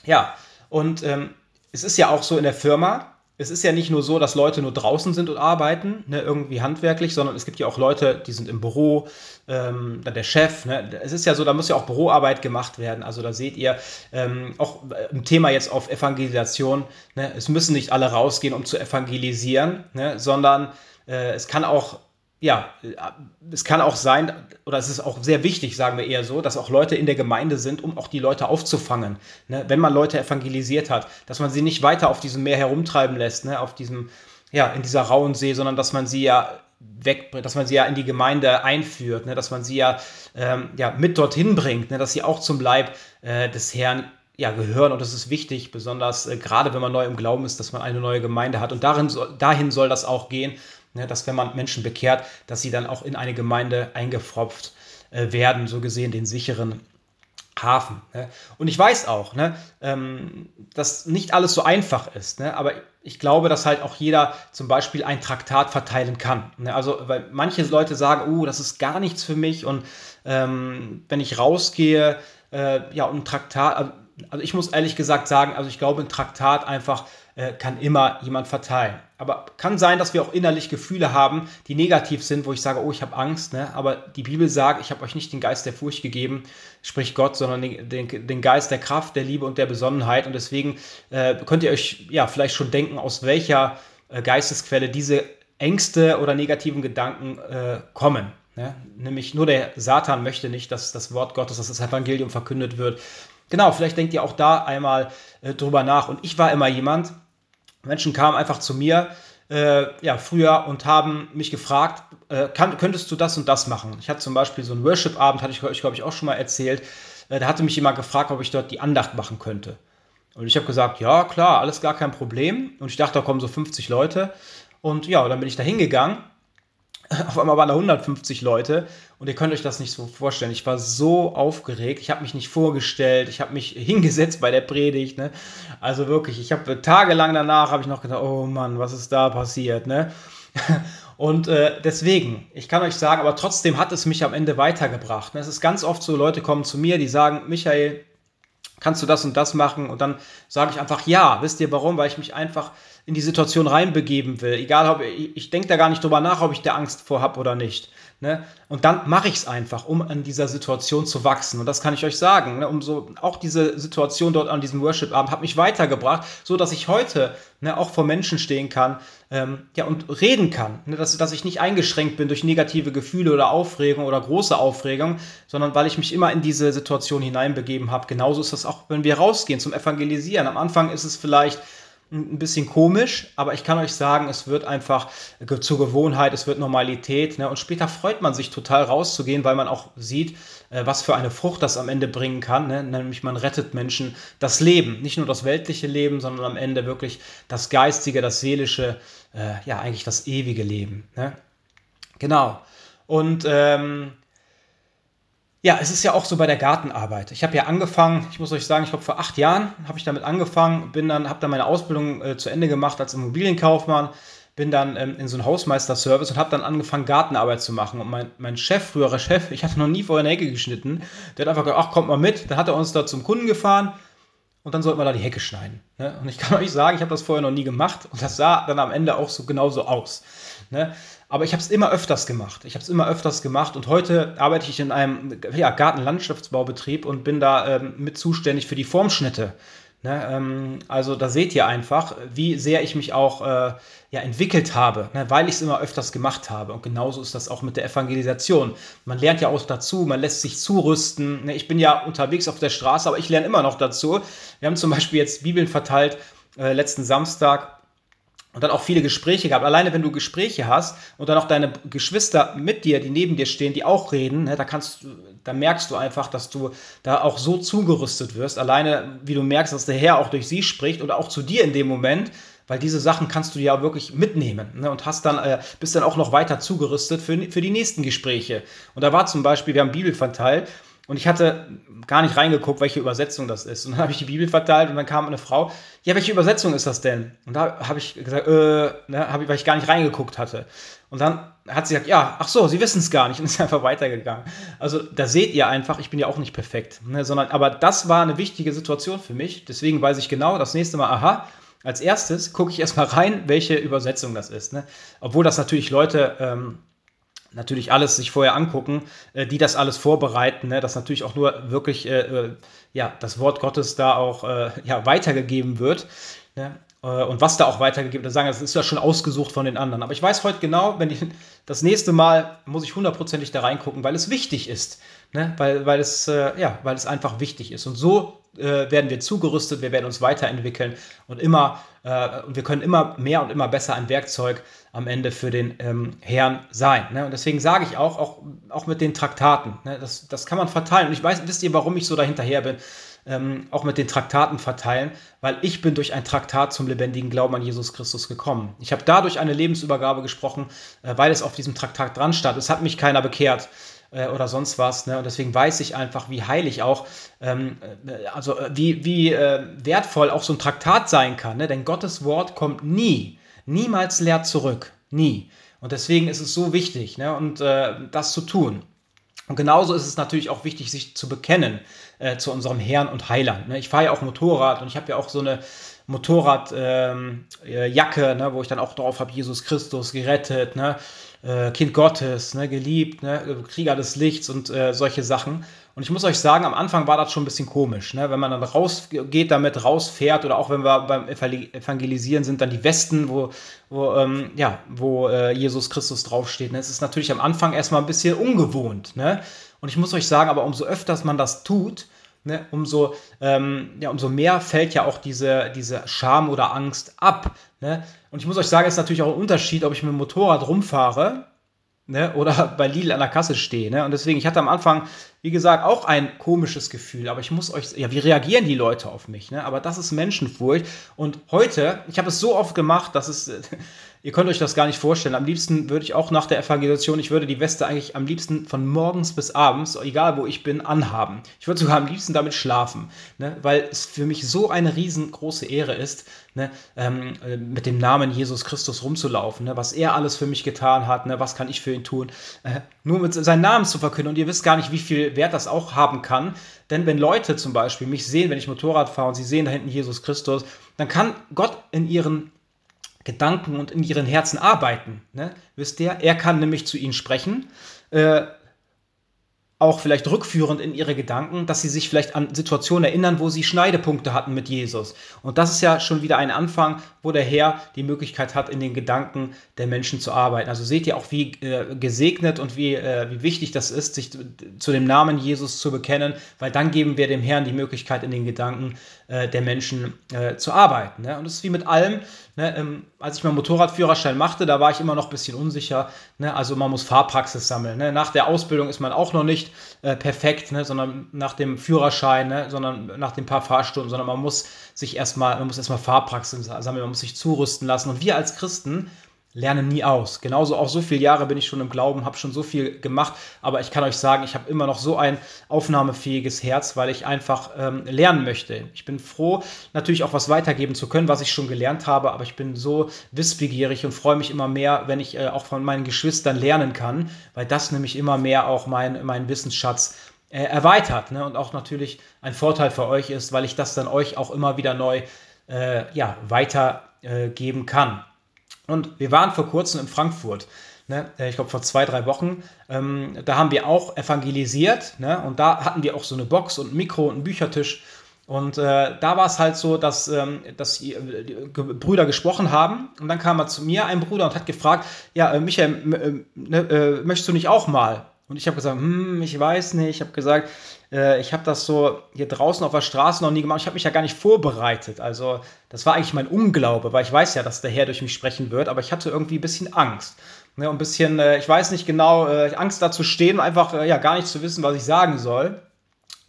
Speaker 2: Ja, und ähm, es ist ja auch so in der Firma, es ist ja nicht nur so, dass Leute nur draußen sind und arbeiten, ne, irgendwie handwerklich, sondern es gibt ja auch Leute, die sind im Büro, ähm, der Chef. Ne. Es ist ja so, da muss ja auch Büroarbeit gemacht werden. Also da seht ihr ähm, auch ein Thema jetzt auf Evangelisation. Ne. Es müssen nicht alle rausgehen, um zu evangelisieren, ne, sondern äh, es kann auch ja, es kann auch sein, oder es ist auch sehr wichtig, sagen wir eher so, dass auch Leute in der Gemeinde sind, um auch die Leute aufzufangen. Ne? Wenn man Leute evangelisiert hat, dass man sie nicht weiter auf diesem Meer herumtreiben lässt, ne? auf diesem, ja, in dieser rauen See, sondern dass man sie ja wegbringt, dass man sie ja in die Gemeinde einführt, ne? dass man sie ja, ähm, ja mit dorthin bringt, ne? dass sie auch zum Leib äh, des Herrn ja, gehören und das ist wichtig, besonders äh, gerade wenn man neu im Glauben ist, dass man eine neue Gemeinde hat und darin so, dahin soll das auch gehen Ne, dass wenn man Menschen bekehrt, dass sie dann auch in eine Gemeinde eingepfropft äh, werden, so gesehen den sicheren Hafen. Ne? Und ich weiß auch, ne, ähm, dass nicht alles so einfach ist. Ne? Aber ich glaube, dass halt auch jeder zum Beispiel ein Traktat verteilen kann. Ne? Also, weil manche Leute sagen, oh, das ist gar nichts für mich. Und ähm, wenn ich rausgehe, äh, ja, und ein Traktat, also, also ich muss ehrlich gesagt sagen, also ich glaube, ein Traktat einfach äh, kann immer jemand verteilen. Aber kann sein, dass wir auch innerlich Gefühle haben, die negativ sind, wo ich sage, oh, ich habe Angst. Ne? Aber die Bibel sagt, ich habe euch nicht den Geist der Furcht gegeben, spricht Gott, sondern den, den, den, Geist der Kraft, der Liebe und der Besonnenheit. Und deswegen äh, könnt ihr euch ja vielleicht schon denken, aus welcher äh, Geistesquelle diese Ängste oder negativen Gedanken äh, kommen. Ne? Nämlich nur der Satan möchte nicht, dass das Wort Gottes, dass das Evangelium verkündet wird. Genau, vielleicht denkt ihr auch da einmal äh, drüber nach. Und ich war immer jemand, Menschen kamen einfach zu mir, äh, ja, früher und haben mich gefragt, äh, kann, könntest du das und das machen? Ich hatte zum Beispiel so einen Worship-Abend, hatte ich euch, glaube ich, auch schon mal erzählt. Äh, da hatte mich jemand gefragt, ob ich dort die Andacht machen könnte. Und ich habe gesagt, ja, klar, alles gar kein Problem. Und ich dachte, da kommen so 50 Leute. Und ja, dann bin ich da hingegangen auf einmal waren da 150 Leute und ihr könnt euch das nicht so vorstellen. Ich war so aufgeregt, ich habe mich nicht vorgestellt, ich habe mich hingesetzt bei der Predigt. Ne? Also wirklich, ich habe tagelang danach habe ich noch gedacht, oh Mann, was ist da passiert? Ne? Und äh, deswegen, ich kann euch sagen, aber trotzdem hat es mich am Ende weitergebracht. Ne? Es ist ganz oft so, Leute kommen zu mir, die sagen, Michael, kannst du das und das machen? Und dann sage ich einfach ja. Wisst ihr warum? Weil ich mich einfach in die Situation reinbegeben will. Egal, ob ich, ich denke da gar nicht drüber nach, ob ich da Angst vor habe oder nicht. Ne? Und dann mache ich es einfach, um an dieser Situation zu wachsen. Und das kann ich euch sagen. Ne? Um auch diese Situation dort an diesem Worship-Abend hat mich weitergebracht, so dass ich heute ne, auch vor Menschen stehen kann ähm, ja, und reden kann. Ne? Dass, dass ich nicht eingeschränkt bin durch negative Gefühle oder Aufregung oder große Aufregung, sondern weil ich mich immer in diese Situation hineinbegeben habe. Genauso ist das auch, wenn wir rausgehen zum Evangelisieren. Am Anfang ist es vielleicht ein bisschen komisch, aber ich kann euch sagen, es wird einfach zur Gewohnheit, es wird Normalität. Ne? Und später freut man sich total rauszugehen, weil man auch sieht, äh, was für eine Frucht das am Ende bringen kann. Ne? Nämlich man rettet Menschen das Leben, nicht nur das weltliche Leben, sondern am Ende wirklich das geistige, das seelische, äh, ja eigentlich das ewige Leben. Ne? Genau. Und ähm, ja, es ist ja auch so bei der Gartenarbeit. Ich habe ja angefangen, ich muss euch sagen, ich glaube vor acht Jahren habe ich damit angefangen, bin dann, habe dann meine Ausbildung äh, zu Ende gemacht als Immobilienkaufmann, bin dann ähm, in so einen Hausmeister-Service und habe dann angefangen, Gartenarbeit zu machen. Und mein, mein Chef, früherer Chef, ich hatte noch nie vorher eine Hecke geschnitten, der hat einfach gesagt, ach, kommt mal mit. Dann hat er uns da zum Kunden gefahren und dann sollten wir da die Hecke schneiden. Ne? Und ich kann euch sagen, ich habe das vorher noch nie gemacht und das sah dann am Ende auch so genauso aus. Ne? Aber ich habe es immer öfters gemacht. Ich habe es immer öfters gemacht und heute arbeite ich in einem ja, Gartenlandschaftsbaubetrieb und bin da ähm, mit zuständig für die Formschnitte. Ne, ähm, also da seht ihr einfach, wie sehr ich mich auch äh, ja, entwickelt habe, ne, weil ich es immer öfters gemacht habe. Und genauso ist das auch mit der Evangelisation. Man lernt ja auch dazu, man lässt sich zurüsten. Ne, ich bin ja unterwegs auf der Straße, aber ich lerne immer noch dazu. Wir haben zum Beispiel jetzt Bibeln verteilt äh, letzten Samstag und dann auch viele Gespräche gehabt. Alleine wenn du Gespräche hast und dann auch deine Geschwister mit dir, die neben dir stehen, die auch reden, ne, da kannst da merkst du einfach, dass du da auch so zugerüstet wirst. Alleine, wie du merkst, dass der Herr auch durch sie spricht oder auch zu dir in dem Moment, weil diese Sachen kannst du ja wirklich mitnehmen ne, und hast dann, äh, bist dann auch noch weiter zugerüstet für, für die nächsten Gespräche. Und da war zum Beispiel, wir haben Bibel verteilt und ich hatte gar nicht reingeguckt, welche Übersetzung das ist. Und dann habe ich die Bibel verteilt und dann kam eine Frau, ja, welche Übersetzung ist das denn? Und da habe ich gesagt, äh, ne, hab ich, weil ich gar nicht reingeguckt hatte. Und dann hat sie gesagt, ja, ach so, sie wissen es gar nicht und ist einfach weitergegangen. Also da seht ihr einfach, ich bin ja auch nicht perfekt, ne, sondern, aber das war eine wichtige Situation für mich. Deswegen weiß ich genau, das nächste Mal, aha, als erstes gucke ich erstmal rein, welche Übersetzung das ist. Ne? Obwohl das natürlich Leute ähm, natürlich alles sich vorher angucken, äh, die das alles vorbereiten, ne? dass natürlich auch nur wirklich äh, äh, ja, das Wort Gottes da auch äh, ja, weitergegeben wird. Ne? Äh, und was da auch weitergegeben wird, sagen, das ist ja schon ausgesucht von den anderen. Aber ich weiß heute genau, wenn ich das nächste Mal muss ich hundertprozentig da reingucken, weil es wichtig ist. Ne? Weil, weil, es, äh, ja, weil es einfach wichtig ist. Und so äh, werden wir zugerüstet, wir werden uns weiterentwickeln und immer, äh, wir können immer mehr und immer besser ein Werkzeug am Ende für den ähm, Herrn sein. Ne? Und deswegen sage ich auch, auch, auch mit den Traktaten, ne? das, das kann man verteilen. Und ich weiß, wisst ihr, warum ich so dahinterher bin? Ähm, auch mit den Traktaten verteilen, weil ich bin durch ein Traktat zum lebendigen Glauben an Jesus Christus gekommen. Ich habe dadurch eine Lebensübergabe gesprochen, äh, weil es auf diesem Traktat dran stand. Es hat mich keiner bekehrt. Äh, oder sonst was. Ne? Und deswegen weiß ich einfach, wie heilig auch, ähm, äh, also äh, wie, wie äh, wertvoll auch so ein Traktat sein kann. Ne? Denn Gottes Wort kommt nie, niemals leer zurück. Nie. Und deswegen ist es so wichtig, ne? und äh, das zu tun. Und genauso ist es natürlich auch wichtig, sich zu bekennen äh, zu unserem Herrn und Heiland. Ne? Ich fahre ja auch Motorrad und ich habe ja auch so eine Motorradjacke, ähm, äh, ne? wo ich dann auch drauf habe, Jesus Christus gerettet, ne? Äh, Kind Gottes, ne? geliebt, ne? Krieger des Lichts und äh, solche Sachen. Und ich muss euch sagen, am Anfang war das schon ein bisschen komisch, ne? wenn man dann rausgeht, damit rausfährt oder auch wenn wir beim Evangelisieren sind, dann die Westen, wo, wo, ähm, ja, wo äh, Jesus Christus draufsteht. Ne? Es ist natürlich am Anfang erstmal ein bisschen ungewohnt. Ne? Und ich muss euch sagen, aber umso öfters man das tut, ne, umso, ähm, ja, umso mehr fällt ja auch diese, diese Scham oder Angst ab. Ne? Und ich muss euch sagen, es ist natürlich auch ein Unterschied, ob ich mit dem Motorrad rumfahre ne, oder bei Lidl an der Kasse stehe. Ne? Und deswegen, ich hatte am Anfang, wie gesagt, auch ein komisches Gefühl. Aber ich muss euch, ja, wie reagieren die Leute auf mich? Ne? Aber das ist Menschenfurcht. Und heute, ich habe es so oft gemacht, dass es, Ihr könnt euch das gar nicht vorstellen. Am liebsten würde ich auch nach der Evangelisation, ich würde die Weste eigentlich am liebsten von morgens bis abends, egal wo ich bin, anhaben. Ich würde sogar am liebsten damit schlafen, ne? weil es für mich so eine riesengroße Ehre ist, ne? ähm, mit dem Namen Jesus Christus rumzulaufen, ne? was er alles für mich getan hat, ne? was kann ich für ihn tun. Äh, nur mit seinem Namen zu verkünden und ihr wisst gar nicht, wie viel Wert das auch haben kann. Denn wenn Leute zum Beispiel mich sehen, wenn ich Motorrad fahre und sie sehen da hinten Jesus Christus, dann kann Gott in ihren Gedanken und in ihren Herzen arbeiten. Ne? Wisst ihr? Er kann nämlich zu ihnen sprechen. Äh, auch vielleicht rückführend in ihre Gedanken, dass sie sich vielleicht an Situationen erinnern, wo sie Schneidepunkte hatten mit Jesus. Und das ist ja schon wieder ein Anfang, wo der Herr die Möglichkeit hat, in den Gedanken der Menschen zu arbeiten. Also seht ihr auch, wie äh, gesegnet und wie, äh, wie wichtig das ist, sich zu dem Namen Jesus zu bekennen, weil dann geben wir dem Herrn die Möglichkeit, in den Gedanken äh, der Menschen äh, zu arbeiten. Ne? Und das ist wie mit allem. Ne? Ähm, als ich meinen Motorradführerschein machte, da war ich immer noch ein bisschen unsicher. Ne? Also man muss Fahrpraxis sammeln. Ne? Nach der Ausbildung ist man auch noch nicht äh, perfekt, ne? sondern nach dem Führerschein, ne? sondern nach den paar Fahrstunden, sondern man muss sich erstmal, man muss erstmal Fahrpraxis sammeln, man muss sich zurüsten lassen. Und wir als Christen lernen nie aus. Genauso auch so viele Jahre bin ich schon im Glauben, habe schon so viel gemacht, aber ich kann euch sagen, ich habe immer noch so ein aufnahmefähiges Herz, weil ich einfach ähm, lernen möchte. Ich bin froh, natürlich auch was weitergeben zu können, was ich schon gelernt habe, aber ich bin so wissbegierig und freue mich immer mehr, wenn ich äh, auch von meinen Geschwistern lernen kann, weil das nämlich immer mehr auch mein, mein Wissensschatz äh, erweitert ne? und auch natürlich ein Vorteil für euch ist, weil ich das dann euch auch immer wieder neu äh, ja, weitergeben kann. Und wir waren vor kurzem in Frankfurt. Ne, ich glaube vor zwei, drei Wochen, ähm, da haben wir auch evangelisiert ne, und da hatten wir auch so eine Box und ein Mikro und einen Büchertisch und äh, da war es halt so, dass, ähm, dass die, die Brüder gesprochen haben und dann kam er zu mir, ein Bruder, und hat gefragt, ja, äh, Michael, äh, ne, äh, möchtest du nicht auch mal? Und ich habe gesagt, hm, ich weiß nicht. Ich habe gesagt, äh, ich habe das so hier draußen auf der Straße noch nie gemacht. Ich habe mich ja gar nicht vorbereitet. Also das war eigentlich mein Unglaube, weil ich weiß ja, dass der Herr durch mich sprechen wird, aber ich hatte irgendwie ein bisschen Angst. Ne, ein bisschen, äh, ich weiß nicht genau, äh, Angst da zu stehen und einfach äh, ja gar nicht zu wissen, was ich sagen soll.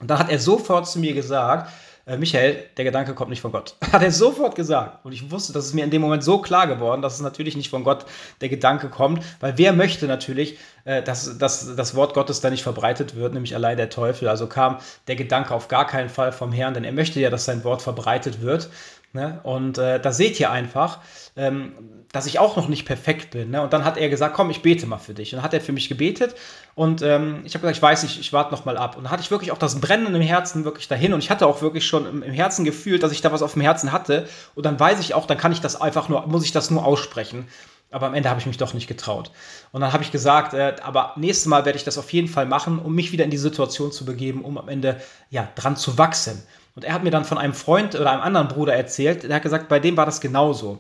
Speaker 2: Und dann hat er sofort zu mir gesagt, äh, Michael, der Gedanke kommt nicht von Gott. Hat er sofort gesagt. Und ich wusste, das ist mir in dem Moment so klar geworden, dass es natürlich nicht von Gott der Gedanke kommt, weil wer möchte natürlich, äh, dass, dass das Wort Gottes da nicht verbreitet wird, nämlich allein der Teufel. Also kam der Gedanke auf gar keinen Fall vom Herrn, denn er möchte ja, dass sein Wort verbreitet wird. Ne? Und äh, da seht ihr einfach, ähm, dass ich auch noch nicht perfekt bin. Ne? Und dann hat er gesagt, komm, ich bete mal für dich. Und dann hat er für mich gebetet. Und ähm, ich habe gesagt, ich weiß nicht, ich warte noch mal ab. Und dann hatte ich wirklich auch das Brennen im Herzen wirklich dahin. Und ich hatte auch wirklich schon im, im, Herzen gefühlt, dass ich da was auf dem Herzen hatte. Und dann weiß ich auch, dann kann ich das einfach nur, muss ich das nur aussprechen. Aber am Ende habe ich mich doch nicht getraut. Und dann habe ich gesagt, äh, aber nächstes Mal werde ich das auf jeden Fall machen, um mich wieder in die Situation zu begeben, um am Ende ja dran zu wachsen. Und er hat mir dann von einem Freund oder einem anderen Bruder erzählt, der hat gesagt, bei dem war das genauso.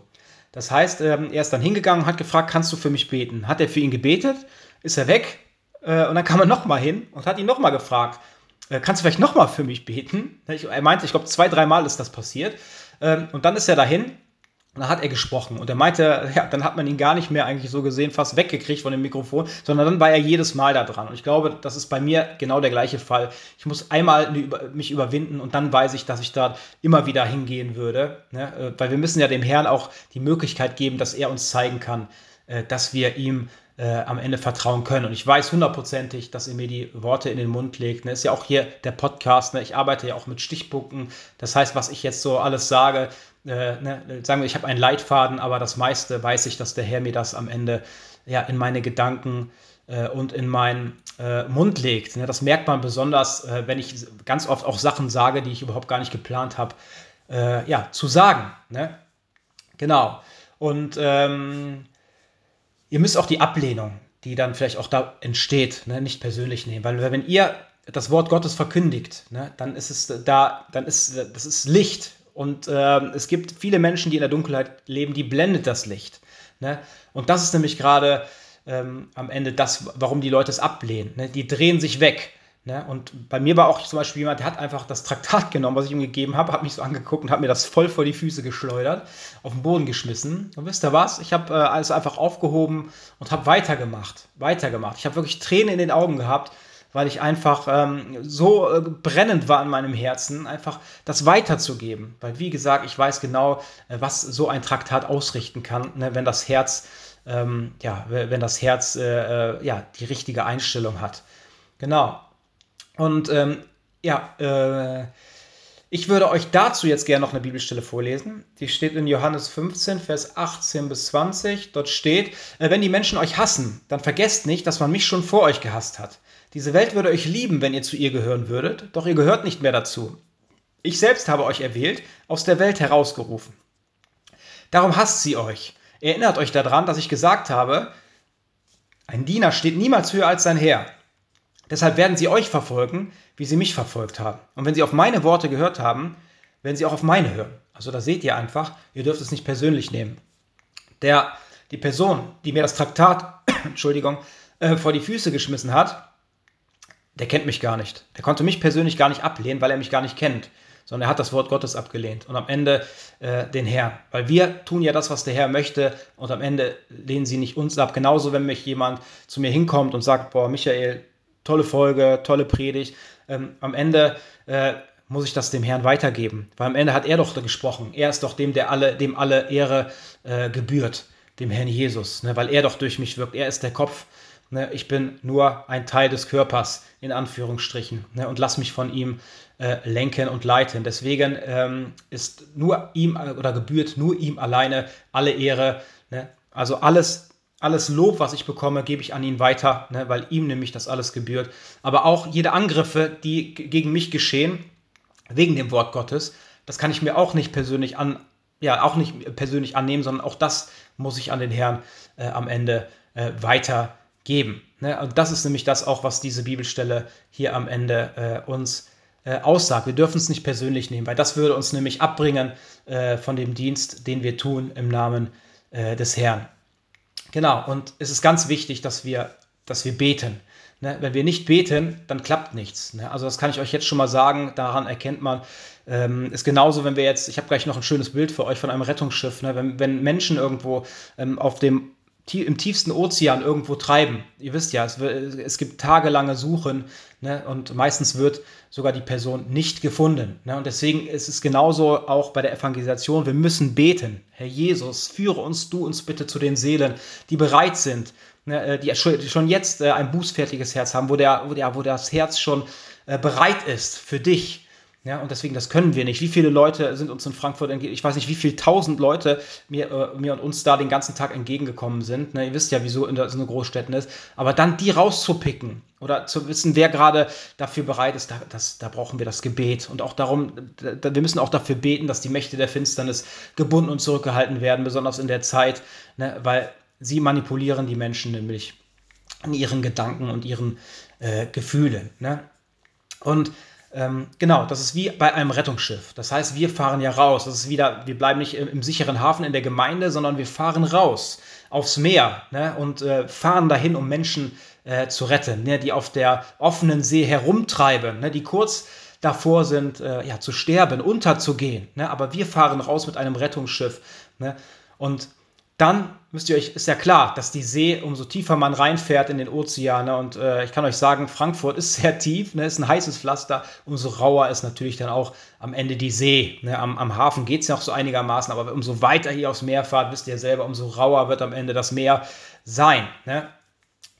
Speaker 2: Das heißt, ähm, er ist dann hingegangen und hat gefragt, kannst du für mich beten? Hat er für ihn gebetet, ist er weg äh, und dann kam er nochmal hin und hat ihn nochmal gefragt, äh, kannst du vielleicht nochmal für mich beten? Er meinte, ich glaube, zwei, dreimal ist das passiert. Ähm, und dann ist er dahin und dann hat er gesprochen und er meinte, ja, dann hat man ihn gar nicht mehr eigentlich so gesehen fast weggekriegt von dem Mikrofon, sondern dann war er jedes Mal da dran. Und ich glaube, das ist bei mir genau der gleiche Fall. Ich muss einmal mich überwinden und dann weiß ich, dass ich da immer wieder hingehen würde. Ne? Äh, weil wir müssen ja dem Herrn auch die Möglichkeit geben, dass er uns zeigen kann, äh, dass wir ihm äh, am Ende vertrauen können. Und ich weiß hundertprozentig, dass ihr mir die Worte in den Mund legt. Ne? Ist ja auch hier der Podcast. Ne? Ich arbeite ja auch mit Stichpunkten. Das heißt, was ich jetzt so alles sage, äh, ne? sagen wir, ich habe einen Leitfaden, aber das meiste weiß ich, dass der Herr mir das am Ende ja in meine Gedanken äh, und in meinen äh, Mund legt. Ne? Das merkt man besonders, äh, wenn ich ganz oft auch Sachen sage, die ich überhaupt gar nicht geplant habe, äh, ja, zu sagen. Ne? Genau. Und ähm, ihr müsst auch die Ablehnung, die dann vielleicht auch da entsteht, ne, nicht persönlich nehmen. Weil wenn ihr das Wort Gottes verkündigt, ne, dann ist es da, dann ist das ist Licht. Und äh, es gibt viele Menschen, die in der Dunkelheit leben, die blendet das Licht. Ne? Und das ist nämlich gerade ähm, am Ende das, warum die Leute es ablehnen. Ne? Die drehen sich weg. Ne? Und bei mir war auch zum Beispiel jemand, der hat einfach das Traktat genommen, was ich ihm gegeben habe, hat mich so angeguckt und hat mir das voll vor die Füße geschleudert, auf den Boden geschmissen. Und wisst ihr was? Ich habe äh, alles einfach aufgehoben und habe weitergemacht. Weitergemacht. Ich habe wirklich Tränen in den Augen gehabt, weil ich einfach ähm, so äh, brennend war in meinem Herzen, einfach das weiterzugeben. Weil, wie gesagt, ich weiß genau, äh, was so ein Traktat ausrichten kann, ne? wenn das Herz, ähm, ja, wenn das Herz äh, äh, ja, die richtige Einstellung hat. Genau. Und ähm, ja, äh, ich würde euch dazu jetzt gerne noch eine Bibelstelle vorlesen. Die steht in Johannes 15, Vers 18 bis 20. Dort steht, äh, wenn die Menschen euch hassen, dann vergesst nicht, dass man mich schon vor euch gehasst hat. Diese Welt würde euch lieben, wenn ihr zu ihr gehören würdet, doch ihr gehört nicht mehr dazu. Ich selbst habe euch erwählt, aus der Welt herausgerufen. Darum hasst sie euch. Erinnert euch daran, dass ich gesagt habe, ein Diener steht niemals höher als sein Herr. Deshalb werden sie euch verfolgen, wie sie mich verfolgt haben. Und wenn sie auf meine Worte gehört haben, werden sie auch auf meine hören. Also da seht ihr einfach, ihr dürft es nicht persönlich nehmen. Der, die Person, die mir das Traktat, Entschuldigung, äh, vor die Füße geschmissen hat, der kennt mich gar nicht. Der konnte mich persönlich gar nicht ablehnen, weil er mich gar nicht kennt, sondern er hat das Wort Gottes abgelehnt und am Ende äh, den Herrn. Weil wir tun ja das, was der Herr möchte und am Ende lehnen sie nicht uns ab. Genauso, wenn mich jemand zu mir hinkommt und sagt, boah, Michael, tolle Folge, tolle Predigt. Ähm, am Ende äh, muss ich das dem Herrn weitergeben, weil am Ende hat er doch gesprochen. Er ist doch dem, der alle, dem alle Ehre äh, gebührt, dem Herrn Jesus, ne, weil er doch durch mich wirkt. Er ist der Kopf. Ne, ich bin nur ein Teil des Körpers, in Anführungsstrichen, ne, und lass mich von ihm äh, lenken und leiten. Deswegen ähm, ist nur ihm äh, oder gebührt nur ihm alleine alle Ehre. Ne? Also alles alles Lob, was ich bekomme, gebe ich an ihn weiter, ne, weil ihm nämlich das alles gebührt. Aber auch jede Angriffe, die gegen mich geschehen, wegen dem Wort Gottes, das kann ich mir auch nicht persönlich an, ja, auch nicht persönlich annehmen, sondern auch das muss ich an den Herrn äh, am Ende äh, weitergeben. Ne? Und das ist nämlich das auch, was diese Bibelstelle hier am Ende äh, uns äh, aussagt. Wir dürfen es nicht persönlich nehmen, weil das würde uns nämlich abbringen äh, von dem Dienst, den wir tun im Namen äh, des Herrn. Genau, und es ist ganz wichtig, dass wir, dass wir beten. Ne? Wenn wir nicht beten, dann klappt nichts. Ne? Also das kann ich euch jetzt schon mal sagen, daran erkennt man, ähm, ist genauso, wenn wir jetzt, ich habe gleich noch ein schönes Bild für euch von einem Rettungsschiff, ne? wenn, wenn Menschen irgendwo ähm, auf dem im tiefsten Ozean irgendwo treiben. Ihr wisst ja, es, es gibt tagelange Suchen ne, und meistens wird sogar die Person nicht gefunden. Ne, und deswegen ist es genauso auch bei der Evangelisation. Wir müssen beten. Herr Jesus, führe uns du uns bitte zu den Seelen, die bereit sind, ne, äh, die schon jetzt äh, ein bußfertiges Herz haben, wo, der, wo, der, wo das Herz schon äh, bereit ist für dich ja, und deswegen, das können wir nicht. Wie viele Leute sind uns in Frankfurt entgegen? Ich weiß nicht, wie viele tausend Leute mir, äh, mir und uns da den ganzen Tag entgegengekommen sind. Ne, ihr wisst ja, wieso in so eine Großstädten ist. Aber dann die rauszupicken oder zu wissen, wer gerade dafür bereit ist, da, das, da brauchen wir das Gebet. Und auch darum, da, wir müssen auch dafür beten, dass die Mächte der Finsternis gebunden und zurückgehalten werden, besonders in der Zeit, ne, weil sie manipulieren die Menschen nämlich in ihren Gedanken und ihren äh, Gefühlen. Ne? Und ähm, genau, das ist wie bei einem Rettungsschiff. Das heißt, wir fahren ja raus. Das ist wieder, wir bleiben nicht im, im sicheren Hafen in der Gemeinde, sondern wir fahren raus aufs Meer ne, und äh, fahren dahin, um Menschen äh, zu retten, ne, die auf der offenen See herumtreiben, ne, die kurz davor sind, äh, ja, zu sterben, unterzugehen. Ne, aber wir fahren raus mit einem Rettungsschiff. Ne, und dann müsst ihr euch, ist ja klar, dass die See, umso tiefer man reinfährt in den Ozean, ne, und äh, ich kann euch sagen, Frankfurt ist sehr tief, ne, ist ein heißes Pflaster, umso rauer ist natürlich dann auch am Ende die See. Ne, am, am Hafen geht es ja auch so einigermaßen, aber umso weiter hier aufs Meer fahrt, wisst ihr selber, umso rauer wird am Ende das Meer sein. Ne?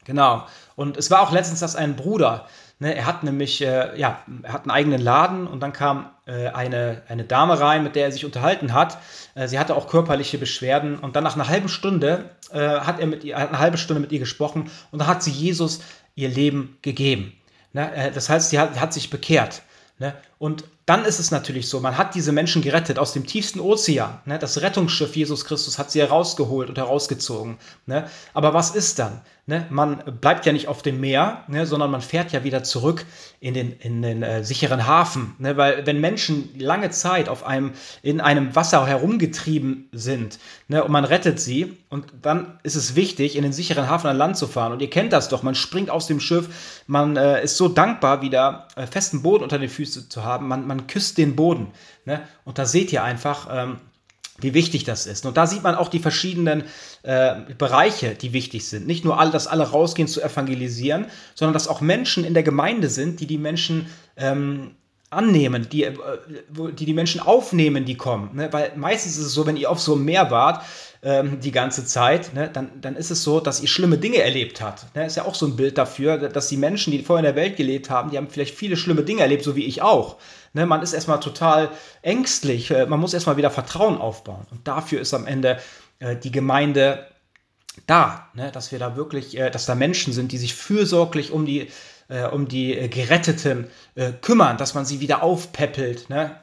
Speaker 2: Genau. Und es war auch letztens, dass ein Bruder, ne, er hat nämlich, äh, ja, er hat einen eigenen Laden und dann kam äh, eine, eine Dame rein, mit der er sich unterhalten hat. Äh, sie hatte auch körperliche Beschwerden und dann nach einer halben Stunde äh, hat er mit ihr, eine halbe Stunde mit ihr gesprochen und dann hat sie Jesus ihr Leben gegeben. Ne? Äh, das heißt, sie hat, hat sich bekehrt. Ne? Und dann ist es natürlich so, man hat diese Menschen gerettet aus dem tiefsten Ozean. Ne? Das Rettungsschiff Jesus Christus hat sie herausgeholt und herausgezogen. Ne? Aber was ist dann? Ne? Man bleibt ja nicht auf dem Meer, ne? sondern man fährt ja wieder zurück in den, in den äh, sicheren Hafen. Ne? Weil wenn Menschen lange Zeit auf einem, in einem Wasser herumgetrieben sind ne? und man rettet sie, und dann ist es wichtig, in den sicheren Hafen an Land zu fahren. Und ihr kennt das doch, man springt aus dem Schiff, man äh, ist so dankbar, wieder äh, festen Boden unter den Füßen zu haben. Man, man man küsst den Boden. Ne? Und da seht ihr einfach, ähm, wie wichtig das ist. Und da sieht man auch die verschiedenen äh, Bereiche, die wichtig sind. Nicht nur alle, dass alle rausgehen zu evangelisieren, sondern dass auch Menschen in der Gemeinde sind, die die Menschen ähm, annehmen, die, äh, die die Menschen aufnehmen, die kommen. Ne? Weil meistens ist es so, wenn ihr auf so einem Meer wart, ähm, die ganze Zeit, ne? dann, dann ist es so, dass ihr schlimme Dinge erlebt habt. Ne? Ist ja auch so ein Bild dafür, dass die Menschen, die vorher in der Welt gelebt haben, die haben vielleicht viele schlimme Dinge erlebt, so wie ich auch. Ne? Man ist erstmal total ängstlich, äh, man muss erstmal wieder Vertrauen aufbauen. Und dafür ist am Ende äh, die Gemeinde da, ne? dass wir da wirklich, äh, dass da Menschen sind, die sich fürsorglich um die äh, um die äh, Geretteten äh, kümmern, dass man sie wieder aufpäppelt. Ne?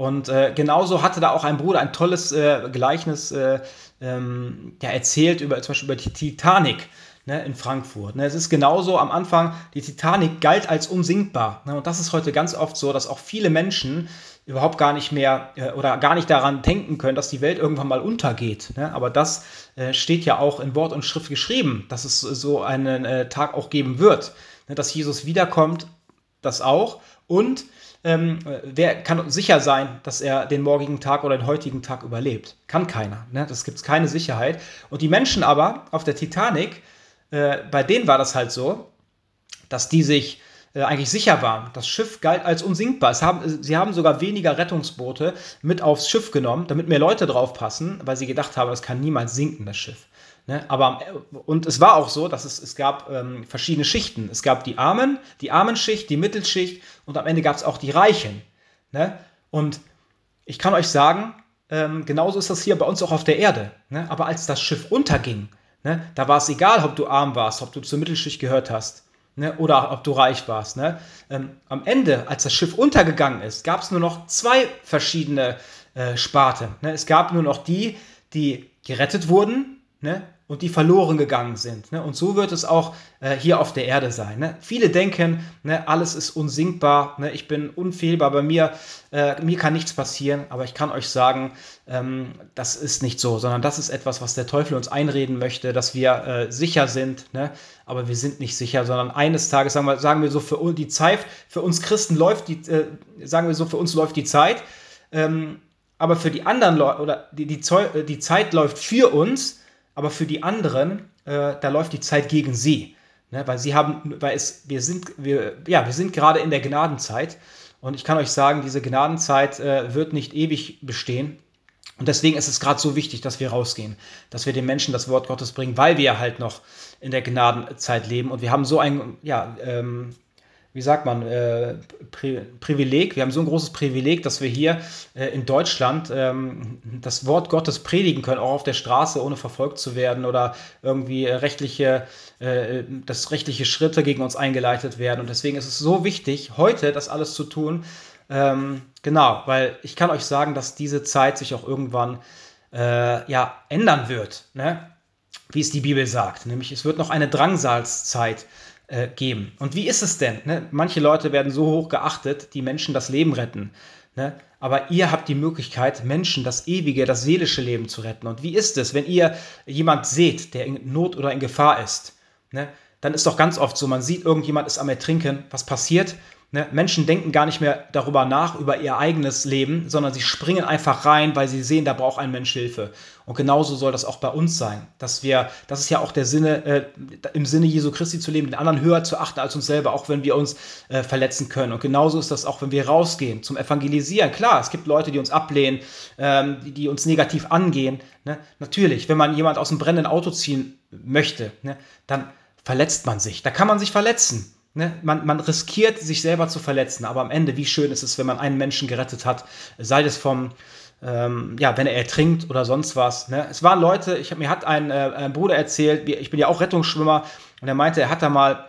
Speaker 2: Und äh, genauso hatte da auch ein Bruder ein tolles äh, Gleichnis äh, ähm, ja, erzählt über zum Beispiel über die Titanic ne, in Frankfurt. Ne? Es ist genauso am Anfang, die Titanic galt als unsinkbar. Ne? Und das ist heute ganz oft so, dass auch viele Menschen überhaupt gar nicht mehr äh, oder gar nicht daran denken können, dass die Welt irgendwann mal untergeht. Ne? Aber das äh, steht ja auch in Wort und Schrift geschrieben, dass es so einen äh, Tag auch geben wird ne, dass Jesus wiederkommt, das auch. Und ähm, wer kann sicher sein, dass er den morgigen Tag oder den heutigen Tag überlebt? Kann keiner. Ne? Das gibt es keine Sicherheit. Und die Menschen aber auf der Titanic, äh, bei denen war das halt so, dass die sich äh, eigentlich sicher waren. Das Schiff galt als unsinkbar. Haben, sie haben sogar weniger Rettungsboote mit aufs Schiff genommen, damit mehr Leute draufpassen, weil sie gedacht haben, es kann niemals sinken, das Schiff. Ne? Aber, und es war auch so, dass es, es gab ähm, verschiedene Schichten. Es gab die Armen, die Armenschicht, die Mittelschicht und am Ende gab es auch die Reichen. Ne? Und ich kann euch sagen, ähm, genauso ist das hier bei uns auch auf der Erde. Ne? Aber als das Schiff unterging, ne, da war es egal, ob du arm warst, ob du zur Mittelschicht gehört hast ne, oder ob du reich warst. Ne? Ähm, am Ende, als das Schiff untergegangen ist, gab es nur noch zwei verschiedene äh, Sparten. Ne? Es gab nur noch die, die gerettet wurden ne? Und die verloren gegangen sind. Ne? Und so wird es auch äh, hier auf der Erde sein. Ne? Viele denken, ne, alles ist unsinkbar, ne? ich bin unfehlbar, bei mir, äh, mir kann nichts passieren, aber ich kann euch sagen, ähm, das ist nicht so, sondern das ist etwas, was der Teufel uns einreden möchte, dass wir äh, sicher sind, ne? aber wir sind nicht sicher, sondern eines Tages, sagen wir, sagen wir so, für die Zeit, für uns Christen läuft die, äh, sagen wir so, für uns läuft die Zeit, ähm, aber für die anderen Leute, oder die, die, die Zeit läuft für uns, aber für die anderen, äh, da läuft die Zeit gegen sie. Ne? Weil sie haben, weil es, wir sind, wir, ja, wir sind gerade in der Gnadenzeit. Und ich kann euch sagen, diese Gnadenzeit äh, wird nicht ewig bestehen. Und deswegen ist es gerade so wichtig, dass wir rausgehen, dass wir den Menschen das Wort Gottes bringen, weil wir halt noch in der Gnadenzeit leben. Und wir haben so ein, ja, ähm, wie sagt man, äh, Pri Privileg. Wir haben so ein großes Privileg, dass wir hier äh, in Deutschland ähm, das Wort Gottes predigen können, auch auf der Straße, ohne verfolgt zu werden oder irgendwie äh, rechtliche, äh, dass rechtliche Schritte gegen uns eingeleitet werden. Und deswegen ist es so wichtig, heute das alles zu tun. Ähm, genau, weil ich kann euch sagen, dass diese Zeit sich auch irgendwann äh, ja, ändern wird, ne? wie es die Bibel sagt. Nämlich es wird noch eine Drangsalzzeit äh, geben. Und wie ist es denn? Ne? Manche Leute werden so hoch geachtet, die Menschen das Leben retten. Ne? Aber ihr habt die Möglichkeit, Menschen das ewige, das seelische Leben zu retten. Und wie ist es, wenn ihr jemand seht, der in Not oder in Gefahr ist? Ne? Dann ist doch ganz oft so, man sieht, irgendjemand ist am Ertrinken. Was passiert? Ne? Menschen denken gar nicht mehr darüber nach, über ihr eigenes Leben, sondern sie springen einfach rein, weil sie sehen, da braucht ein Mensch Hilfe. Und genauso soll das auch bei uns sein, dass wir, das ist ja auch der Sinne, äh, im Sinne Jesu Christi zu leben, den anderen höher zu achten als uns selber, auch wenn wir uns äh, verletzen können. Und genauso ist das auch, wenn wir rausgehen zum Evangelisieren. Klar, es gibt Leute, die uns ablehnen, ähm, die, die, uns negativ angehen. Ne? Natürlich, wenn man jemand aus einem brennenden Auto ziehen möchte, ne? dann verletzt man sich. Da kann man sich verletzen. Ne? Man, man riskiert, sich selber zu verletzen. Aber am Ende, wie schön ist es, wenn man einen Menschen gerettet hat, sei es vom, ähm, ja, wenn er ertrinkt oder sonst was. Ne? Es waren Leute, ich, mir hat ein, äh, ein Bruder erzählt, ich bin ja auch Rettungsschwimmer, und er meinte, er hat da mal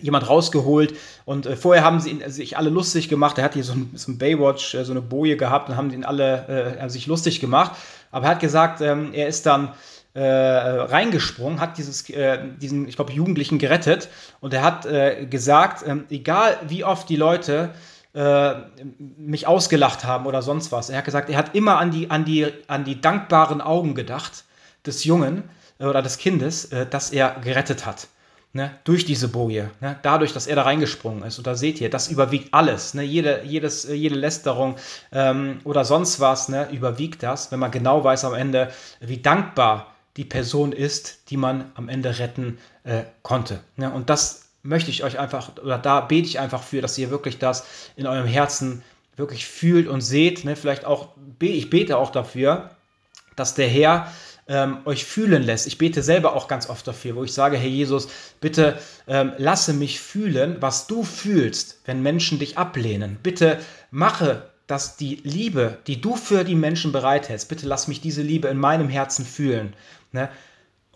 Speaker 2: jemand rausgeholt und äh, vorher haben sie ihn, sich alle lustig gemacht. Er hat hier so ein, so ein Baywatch, äh, so eine Boje gehabt und haben ihn alle äh, sich lustig gemacht. Aber er hat gesagt, ähm, er ist dann äh, reingesprungen, hat dieses, äh, diesen, ich glaube, Jugendlichen gerettet und er hat äh, gesagt, ähm, egal wie oft die Leute mich ausgelacht haben oder sonst was, er hat gesagt, er hat immer an die, an die, an die dankbaren Augen gedacht des Jungen oder des Kindes, das er gerettet hat ne, durch diese Boje, ne, dadurch, dass er da reingesprungen ist. Und da seht ihr, das überwiegt alles. Ne, jede, jedes, äh, jede Lästerung ähm, oder sonst was ne, überwiegt das, wenn man genau weiß am Ende, wie dankbar die Person ist, die man am Ende retten äh, konnte. Ne? Und das möchte ich euch einfach, oder da bete ich einfach für, dass ihr wirklich das in eurem Herzen wirklich fühlt und seht. Ne? Vielleicht auch, ich bete auch dafür, dass der Herr ähm, euch fühlen lässt. Ich bete selber auch ganz oft dafür, wo ich sage, Herr Jesus, bitte ähm, lasse mich fühlen, was du fühlst, wenn Menschen dich ablehnen. Bitte mache dass die Liebe, die du für die Menschen bereithältst, bitte lass mich diese Liebe in meinem Herzen fühlen. Ne?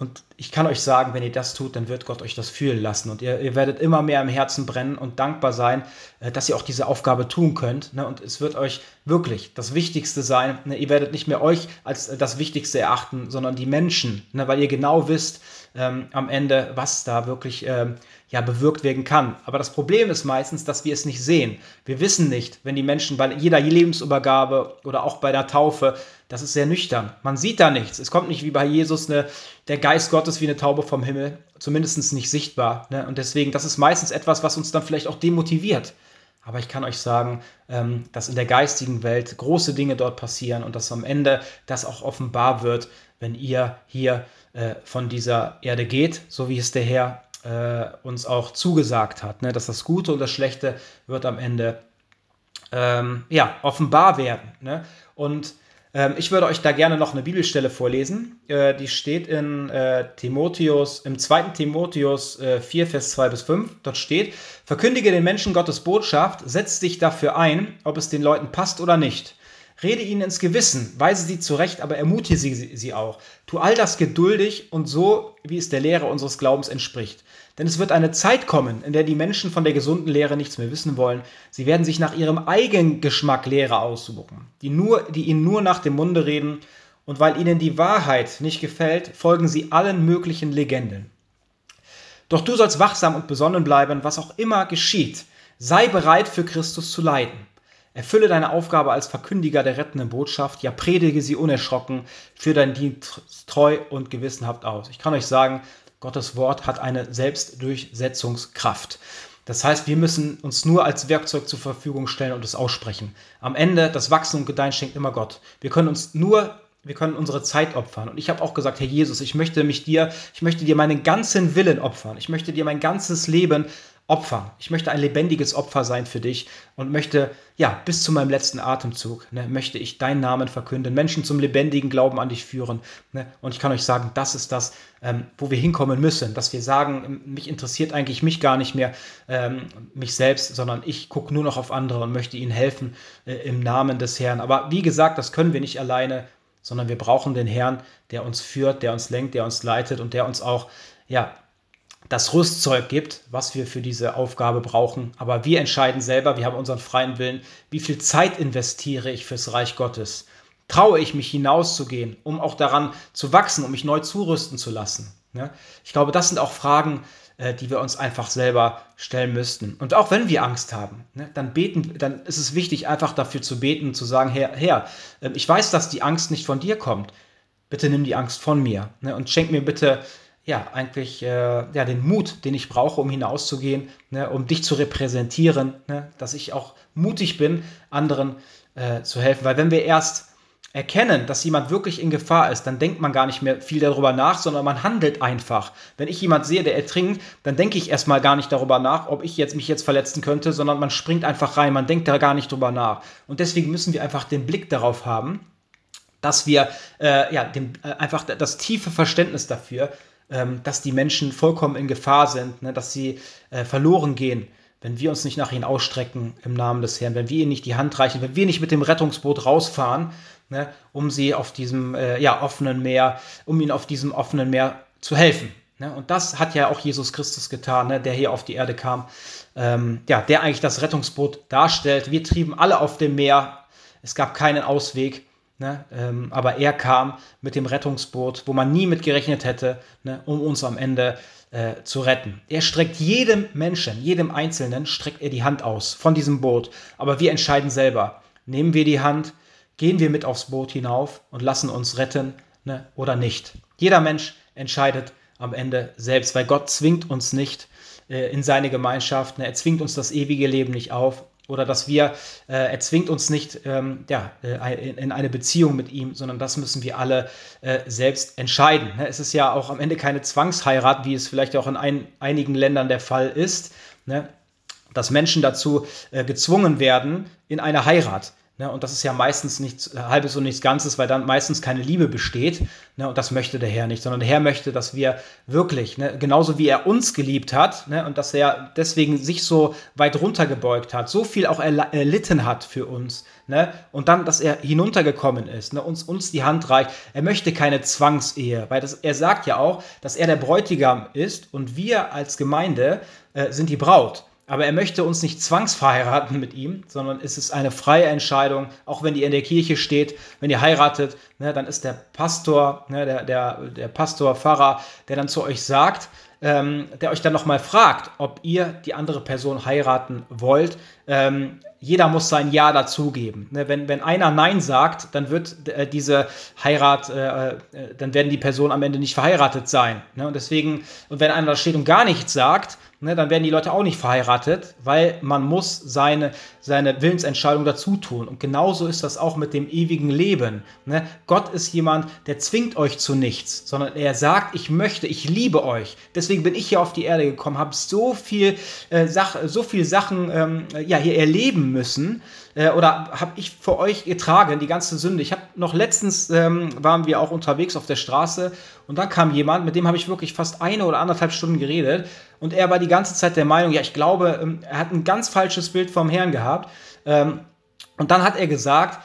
Speaker 2: Und ich kann euch sagen, wenn ihr das tut, dann wird Gott euch das fühlen lassen. Und ihr, ihr werdet immer mehr im Herzen brennen und dankbar sein, äh, dass ihr auch diese Aufgabe tun könnt. Ne? Und es wird euch wirklich das Wichtigste sein. Ne? Ihr werdet nicht mehr euch als das Wichtigste erachten, sondern die Menschen, ne? weil ihr genau wisst ähm, am Ende, was da wirklich ähm, ja, bewirkt werden kann. Aber das Problem ist meistens, dass wir es nicht sehen. Wir wissen nicht, wenn die Menschen bei jeder Lebensübergabe oder auch bei der Taufe, das ist sehr nüchtern. Man sieht da nichts. Es kommt nicht wie bei Jesus eine, der Geist Gottes wie eine Taube vom Himmel, zumindest nicht sichtbar. Ne? Und deswegen, das ist meistens etwas, was uns dann vielleicht auch demotiviert. Aber ich kann euch sagen, ähm, dass in der geistigen Welt große Dinge dort passieren und dass am Ende das auch offenbar wird, wenn ihr hier äh, von dieser Erde geht, so wie es der Herr äh, uns auch zugesagt hat, ne? dass das Gute und das Schlechte wird am Ende ähm, ja, offenbar werden. Ne? Und ähm, ich würde euch da gerne noch eine Bibelstelle vorlesen. Äh, die steht in äh, Timotheus, im 2. Timotheus äh, 4, Vers 2 bis 5. Dort steht, verkündige den Menschen Gottes Botschaft, setz dich dafür ein, ob es den Leuten passt oder nicht. Rede ihnen ins Gewissen, weise sie zurecht, aber ermutige sie, sie auch. Tu all das geduldig und so, wie es der Lehre unseres Glaubens entspricht. Denn es wird eine Zeit kommen, in der die Menschen von der gesunden Lehre nichts mehr wissen wollen. Sie werden sich nach ihrem eigenen Geschmack Lehre aussuchen, die, nur, die ihnen nur nach dem Munde reden. Und weil ihnen die Wahrheit nicht gefällt, folgen sie allen möglichen Legenden. Doch du sollst wachsam und besonnen bleiben, was auch immer geschieht. Sei bereit, für Christus zu leiden. Erfülle deine Aufgabe als Verkündiger der rettenden Botschaft, ja predige sie unerschrocken, für dein Dienst treu und gewissenhaft aus. Ich kann euch sagen, Gottes Wort hat eine Selbstdurchsetzungskraft. Das heißt, wir müssen uns nur als Werkzeug zur Verfügung stellen und es aussprechen. Am Ende, das Wachsen und Gedeihen schenkt immer Gott. Wir können uns nur wir können unsere Zeit opfern. Und ich habe auch gesagt, Herr Jesus, ich möchte mich dir, ich möchte dir meinen ganzen Willen opfern. Ich möchte dir mein ganzes Leben Opfer. Ich möchte ein lebendiges Opfer sein für dich und möchte, ja, bis zu meinem letzten Atemzug, ne, möchte ich deinen Namen verkünden, Menschen zum lebendigen Glauben an dich führen. Ne, und ich kann euch sagen, das ist das, ähm, wo wir hinkommen müssen, dass wir sagen, mich interessiert eigentlich mich gar nicht mehr, ähm, mich selbst, sondern ich gucke nur noch auf andere und möchte ihnen helfen äh, im Namen des Herrn. Aber wie gesagt, das können wir nicht alleine, sondern wir brauchen den Herrn, der uns führt, der uns lenkt, der uns leitet und der uns auch, ja, das Rüstzeug gibt, was wir für diese Aufgabe brauchen. Aber wir entscheiden selber, wir haben unseren freien Willen, wie viel Zeit investiere ich fürs Reich Gottes. Traue ich mich hinauszugehen, um auch daran zu wachsen, um mich neu zurüsten zu lassen. Ich glaube, das sind auch Fragen, äh, die wir uns einfach selber stellen müssten. Und auch wenn wir Angst haben, ne, dann beten, dann ist es wichtig, einfach dafür zu beten und zu sagen, Herr, Herr, ähm, ich weiß, dass die Angst nicht von dir kommt. Bitte nimm die Angst von mir ne, und schenk mir bitte ja, eigentlich äh, ja, den Mut, den ich brauche, um hinauszugehen, ne, um dich zu repräsentieren, ne, dass ich auch mutig bin, anderen äh, zu helfen. Weil wenn wir erst erkennen, dass jemand wirklich in Gefahr ist, dann denkt man gar nicht mehr viel darüber nach, sondern man handelt einfach. Wenn ich jemand sehe, der ertrinkt, dann denke ich erstmal gar nicht darüber nach, ob ich jetzt mich jetzt verletzen könnte, sondern man springt einfach rein, man denkt da gar nicht drüber nach. Und deswegen müssen wir einfach den Blick darauf haben, dass wir äh, ja, dem, äh, einfach das tiefe Verständnis dafür, ähm, dass die Menschen vollkommen in Gefahr sind, ne, dass sie äh, verloren gehen, wenn wir uns nicht nach ihnen ausstrecken im Namen des Herrn, wenn wir ihnen nicht die Hand reichen, wenn wir nicht mit dem Rettungsboot rausfahren, ne, um sie auf diesem äh, ja, offenen Meer, um ihnen auf diesem offenen Meer zu helfen. Ne? Und das hat ja auch Jesus Christus getan, ne, der hier auf die Erde kam, ähm, ja, der eigentlich das Rettungsboot darstellt. Wir trieben alle auf dem Meer, es gab keinen Ausweg. Ne? Ähm, aber er kam mit dem Rettungsboot, wo man nie mit gerechnet hätte, ne? um uns am Ende äh, zu retten. Er streckt jedem Menschen, jedem Einzelnen, streckt er die Hand aus von diesem Boot. Aber wir entscheiden selber. Nehmen wir die Hand, gehen wir mit aufs Boot hinauf und lassen uns retten ne? oder nicht. Jeder Mensch entscheidet am Ende selbst, weil Gott zwingt uns nicht äh, in seine Gemeinschaft. Ne? Er zwingt uns das ewige Leben nicht auf oder dass wir, äh, er zwingt uns nicht ähm, ja, äh, in, in, eine Beziehung mit ihm, sondern das müssen wir alle äh, selbst entscheiden. Ne? Es ist ja auch am Ende keine Zwangsheirat, wie es vielleicht auch in ein, einigen Ländern der Fall ist, ne? dass Menschen dazu äh, gezwungen werden in eine Heirat. Ne, und das ist ja meistens nichts Halbes und nichts Ganzes, weil dann meistens keine Liebe besteht. Ne, und das möchte der Herr nicht, sondern der Herr möchte, dass wir wirklich, ne, genauso wie er uns geliebt hat ne, und dass er deswegen sich so weit runtergebeugt hat, so viel auch erlitten hat für uns. Ne, und dann, dass er hinuntergekommen ist, ne, uns, uns die Hand reicht. Er möchte keine Zwangsehe, weil das, er sagt ja auch, dass er der Bräutigam ist und wir als Gemeinde äh, sind die Braut. Aber er möchte uns nicht zwangsverheiraten mit ihm, sondern es ist eine freie Entscheidung. Auch wenn ihr in der Kirche steht, wenn ihr heiratet, ne, dann ist der Pastor, ne, der, der, der Pastor, Pfarrer, der dann zu euch sagt, ähm, der euch dann nochmal fragt, ob ihr die andere Person heiraten wollt. Ähm, jeder muss sein Ja dazugeben. Ne, wenn, wenn einer Nein sagt, dann wird äh, diese Heirat, äh, äh, dann werden die Personen am Ende nicht verheiratet sein. Ne? Und deswegen, und wenn einer da steht und gar nichts sagt, ne, dann werden die Leute auch nicht verheiratet, weil man muss seine, seine Willensentscheidung dazu tun. Und genauso ist das auch mit dem ewigen Leben. Ne? Gott ist jemand, der zwingt euch zu nichts, sondern er sagt, ich möchte, ich liebe euch. Deswegen bin ich hier auf die Erde gekommen, habe so viel, äh, so viel Sachen ähm, ja, hier erleben müssen äh, oder habe ich für euch getragen, die ganze Sünde. Ich habe noch letztens, ähm, waren wir auch unterwegs auf der Straße und da kam jemand, mit dem habe ich wirklich fast eine oder anderthalb Stunden geredet und er war die ganze Zeit der Meinung, ja, ich glaube, ähm, er hat ein ganz falsches Bild vom Herrn gehabt. Ähm, und dann hat er gesagt,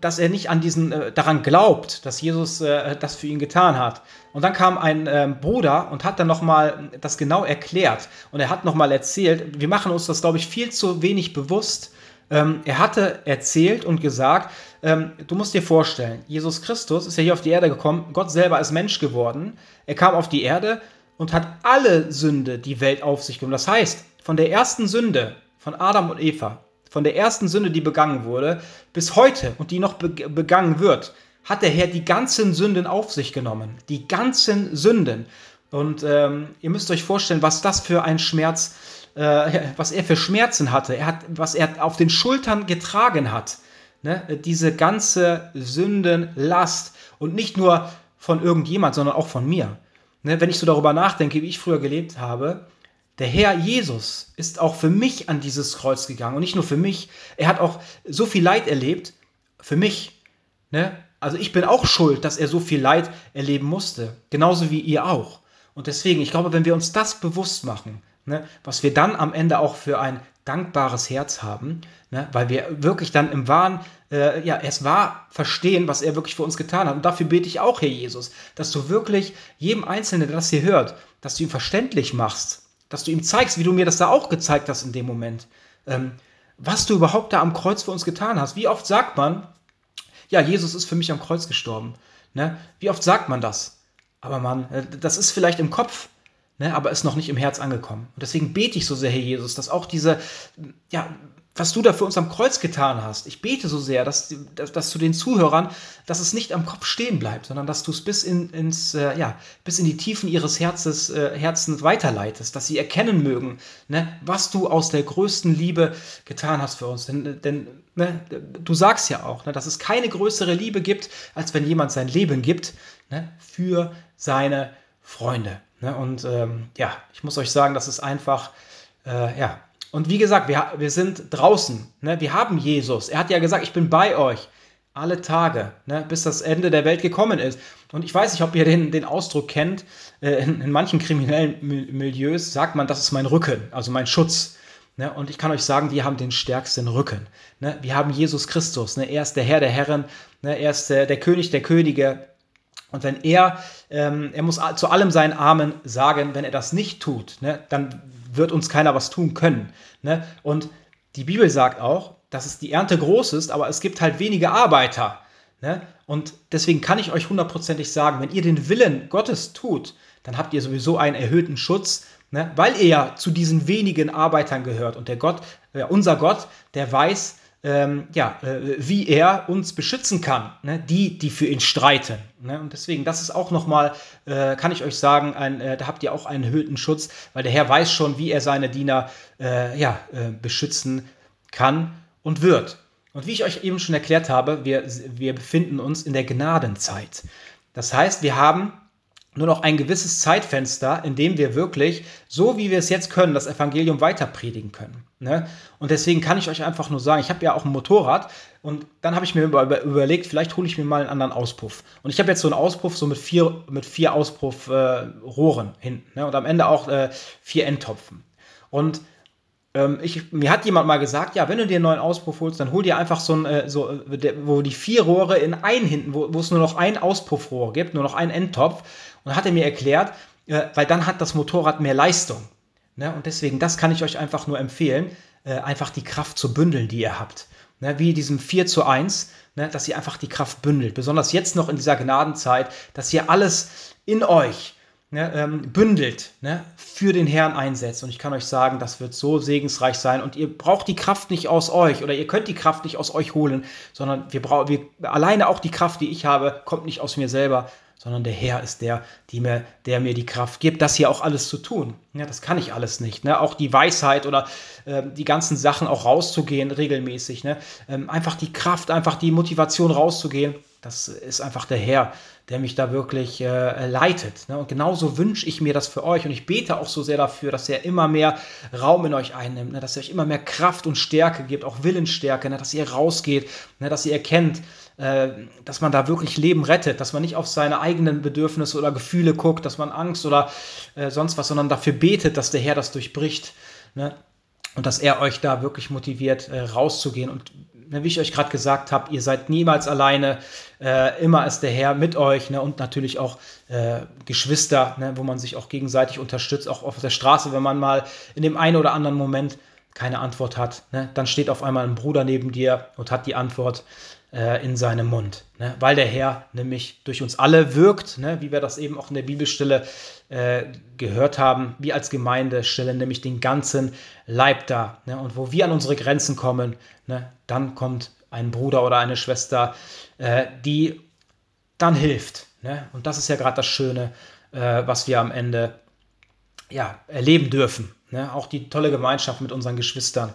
Speaker 2: dass er nicht an diesen, äh, daran glaubt, dass Jesus äh, das für ihn getan hat. Und dann kam ein ähm, Bruder und hat dann nochmal das genau erklärt. Und er hat nochmal erzählt, wir machen uns das, glaube ich, viel zu wenig bewusst, ähm, er hatte erzählt und gesagt, ähm, du musst dir vorstellen, Jesus Christus ist ja hier auf die Erde gekommen, Gott selber ist Mensch geworden, er kam auf die Erde und hat alle Sünde die Welt auf sich genommen. Das heißt, von der ersten Sünde von Adam und Eva, von der ersten Sünde, die begangen wurde, bis heute und die noch begangen wird, hat der Herr die ganzen Sünden auf sich genommen. Die ganzen Sünden. Und ähm, ihr müsst euch vorstellen, was das für ein Schmerz äh, was er für Schmerzen hatte, er hat, was er auf den Schultern getragen hat. Ne? Diese ganze Sündenlast und nicht nur von irgendjemand, sondern auch von mir. Ne? Wenn ich so darüber nachdenke, wie ich früher gelebt habe, der Herr Jesus ist auch für mich an dieses Kreuz gegangen und nicht nur für mich. Er hat auch so viel Leid erlebt für mich. Ne? Also ich bin auch schuld, dass er so viel Leid erleben musste, genauso wie ihr auch. Und deswegen, ich glaube, wenn wir uns das bewusst machen, ne, was wir dann am Ende auch für ein dankbares Herz haben, ne, weil wir wirklich dann im Wahren, äh, ja, es wahr verstehen, was er wirklich für uns getan hat. Und dafür bete ich auch, Herr Jesus, dass du wirklich jedem Einzelnen, der das hier hört, dass du ihm verständlich machst, dass du ihm zeigst, wie du mir das da auch gezeigt hast in dem Moment, ähm, was du überhaupt da am Kreuz für uns getan hast. Wie oft sagt man, ja, Jesus ist für mich am Kreuz gestorben. Ne? Wie oft sagt man das? Aber man, äh, das ist vielleicht im Kopf, ne, aber ist noch nicht im Herz angekommen. Und deswegen bete ich so sehr, Herr Jesus, dass auch diese, ja, was du da für uns am Kreuz getan hast. Ich bete so sehr, dass, dass, dass zu den Zuhörern, dass es nicht am Kopf stehen bleibt, sondern dass du es bis in, ins, äh, ja, bis in die Tiefen ihres Herzens, äh, Herzens weiterleitest, dass sie erkennen mögen, ne, was du aus der größten Liebe getan hast für uns. Denn, denn ne, du sagst ja auch, ne, dass es keine größere Liebe gibt, als wenn jemand sein Leben gibt ne, für seine Freunde. Ne? Und ähm, ja, ich muss euch sagen, das ist einfach, äh, ja. Und wie gesagt, wir, wir sind draußen. Ne? Wir haben Jesus. Er hat ja gesagt, ich bin bei euch alle Tage, ne, bis das Ende der Welt gekommen ist. Und ich weiß nicht, ob ihr den, den Ausdruck kennt. Äh, in, in, manchen kriminellen Milieus sagt man, das ist mein Rücken, also mein Schutz. Ne? Und ich kann euch sagen, wir haben den stärksten Rücken. Ne? Wir haben Jesus Christus. Ne? Er ist der Herr der Herren. Ne? Er ist der, der König der Könige. Und wenn er, ähm, er muss zu allem seinen Armen sagen, wenn er das nicht tut, ne, dann wird uns keiner was tun können. Ne? Und die Bibel sagt auch, dass es die Ernte groß ist, aber es gibt halt wenige Arbeiter. Ne? Und deswegen kann ich euch hundertprozentig sagen, wenn ihr den Willen Gottes tut, dann habt ihr sowieso einen erhöhten Schutz, ne? weil ihr ja zu diesen wenigen Arbeitern gehört. Und der Gott, äh, unser Gott, der weiß, ähm, ja, äh, wie er uns beschützen kann, ne? die, die für ihn streiten. Ne? Und deswegen, das ist auch nochmal, äh, kann ich euch sagen, ein, äh, da habt ihr auch einen erhöhten Schutz, weil der Herr weiß schon, wie er seine Diener äh, ja, äh, beschützen kann und wird. Und wie ich euch eben schon erklärt habe, wir, wir befinden uns in der Gnadenzeit. Das heißt, wir haben nur noch ein gewisses Zeitfenster, in dem wir wirklich, so wie wir es jetzt können, das Evangelium weiter predigen können. Ne? Und deswegen kann ich euch einfach nur sagen, ich habe ja auch ein Motorrad und dann habe ich mir über, überlegt, vielleicht hole ich mir mal einen anderen Auspuff. Und ich habe jetzt so einen Auspuff so mit vier, mit vier Auspuffrohren äh, hinten ne? und am Ende auch äh, vier Endtopfen. Und ähm, ich, mir hat jemand mal gesagt, ja, wenn du dir einen neuen Auspuff holst, dann hol dir einfach so ein, äh, so, äh, der, wo die vier Rohre in einen hinten, wo, es nur noch ein Auspuffrohr gibt, nur noch einen Endtopf. Und dann hat er mir erklärt, äh, weil dann hat das Motorrad mehr Leistung. Ne? Und deswegen, das kann ich euch einfach nur empfehlen, äh, einfach die Kraft zu bündeln, die ihr habt. Ne? Wie diesem 4 zu 1, ne? dass ihr einfach die Kraft bündelt. Besonders jetzt noch in dieser Gnadenzeit, dass ihr alles in euch ne, ähm, bündelt, ne, für den Herrn einsetzt. Und ich kann euch sagen, das wird so segensreich sein. Und ihr braucht die Kraft nicht aus euch oder ihr könnt die Kraft nicht aus euch holen, sondern wir brauchen, wir, alleine auch die Kraft, die ich habe, kommt nicht aus mir selber, sondern der Herr ist der, mir, der mir die Kraft gibt, das hier auch alles zu tun. Ja, das kann ich alles nicht. Ne? Auch die Weisheit oder äh, die ganzen Sachen auch rauszugehen regelmäßig. Ne? Ähm, einfach die Kraft, einfach die Motivation rauszugehen, das ist einfach der Herr, der mich da wirklich äh, leitet. Ne? Und genauso wünsche ich mir das für euch und ich bete auch so sehr dafür, dass er immer mehr Raum in euch einnimmt, ne? dass er euch immer mehr Kraft und Stärke gibt, auch Willensstärke, ne? dass ihr rausgeht, ne? dass ihr erkennt, äh, dass man da wirklich Leben rettet, dass man nicht auf seine eigenen Bedürfnisse oder Gefühle guckt, dass man Angst oder äh, sonst was, sondern dafür betet, dass der Herr das durchbricht. Ne? Und dass er euch da wirklich motiviert, äh, rauszugehen und wie ich euch gerade gesagt habe, ihr seid niemals alleine, äh, immer ist der Herr mit euch ne, und natürlich auch äh, Geschwister, ne, wo man sich auch gegenseitig unterstützt, auch auf der Straße, wenn man mal in dem einen oder anderen Moment keine Antwort hat, ne, dann steht auf einmal ein Bruder neben dir und hat die Antwort äh, in seinem Mund, ne, weil der Herr nämlich durch uns alle wirkt, ne, wie wir das eben auch in der Bibelstelle äh, gehört haben. Wir als Gemeinde stellen nämlich den ganzen Leib dar. Ne? Und wo wir an unsere Grenzen kommen, ne, dann kommt ein Bruder oder eine Schwester, äh, die dann hilft. Ne? Und das ist ja gerade das Schöne, äh, was wir am Ende ja, erleben dürfen. Ne? Auch die tolle Gemeinschaft mit unseren Geschwistern.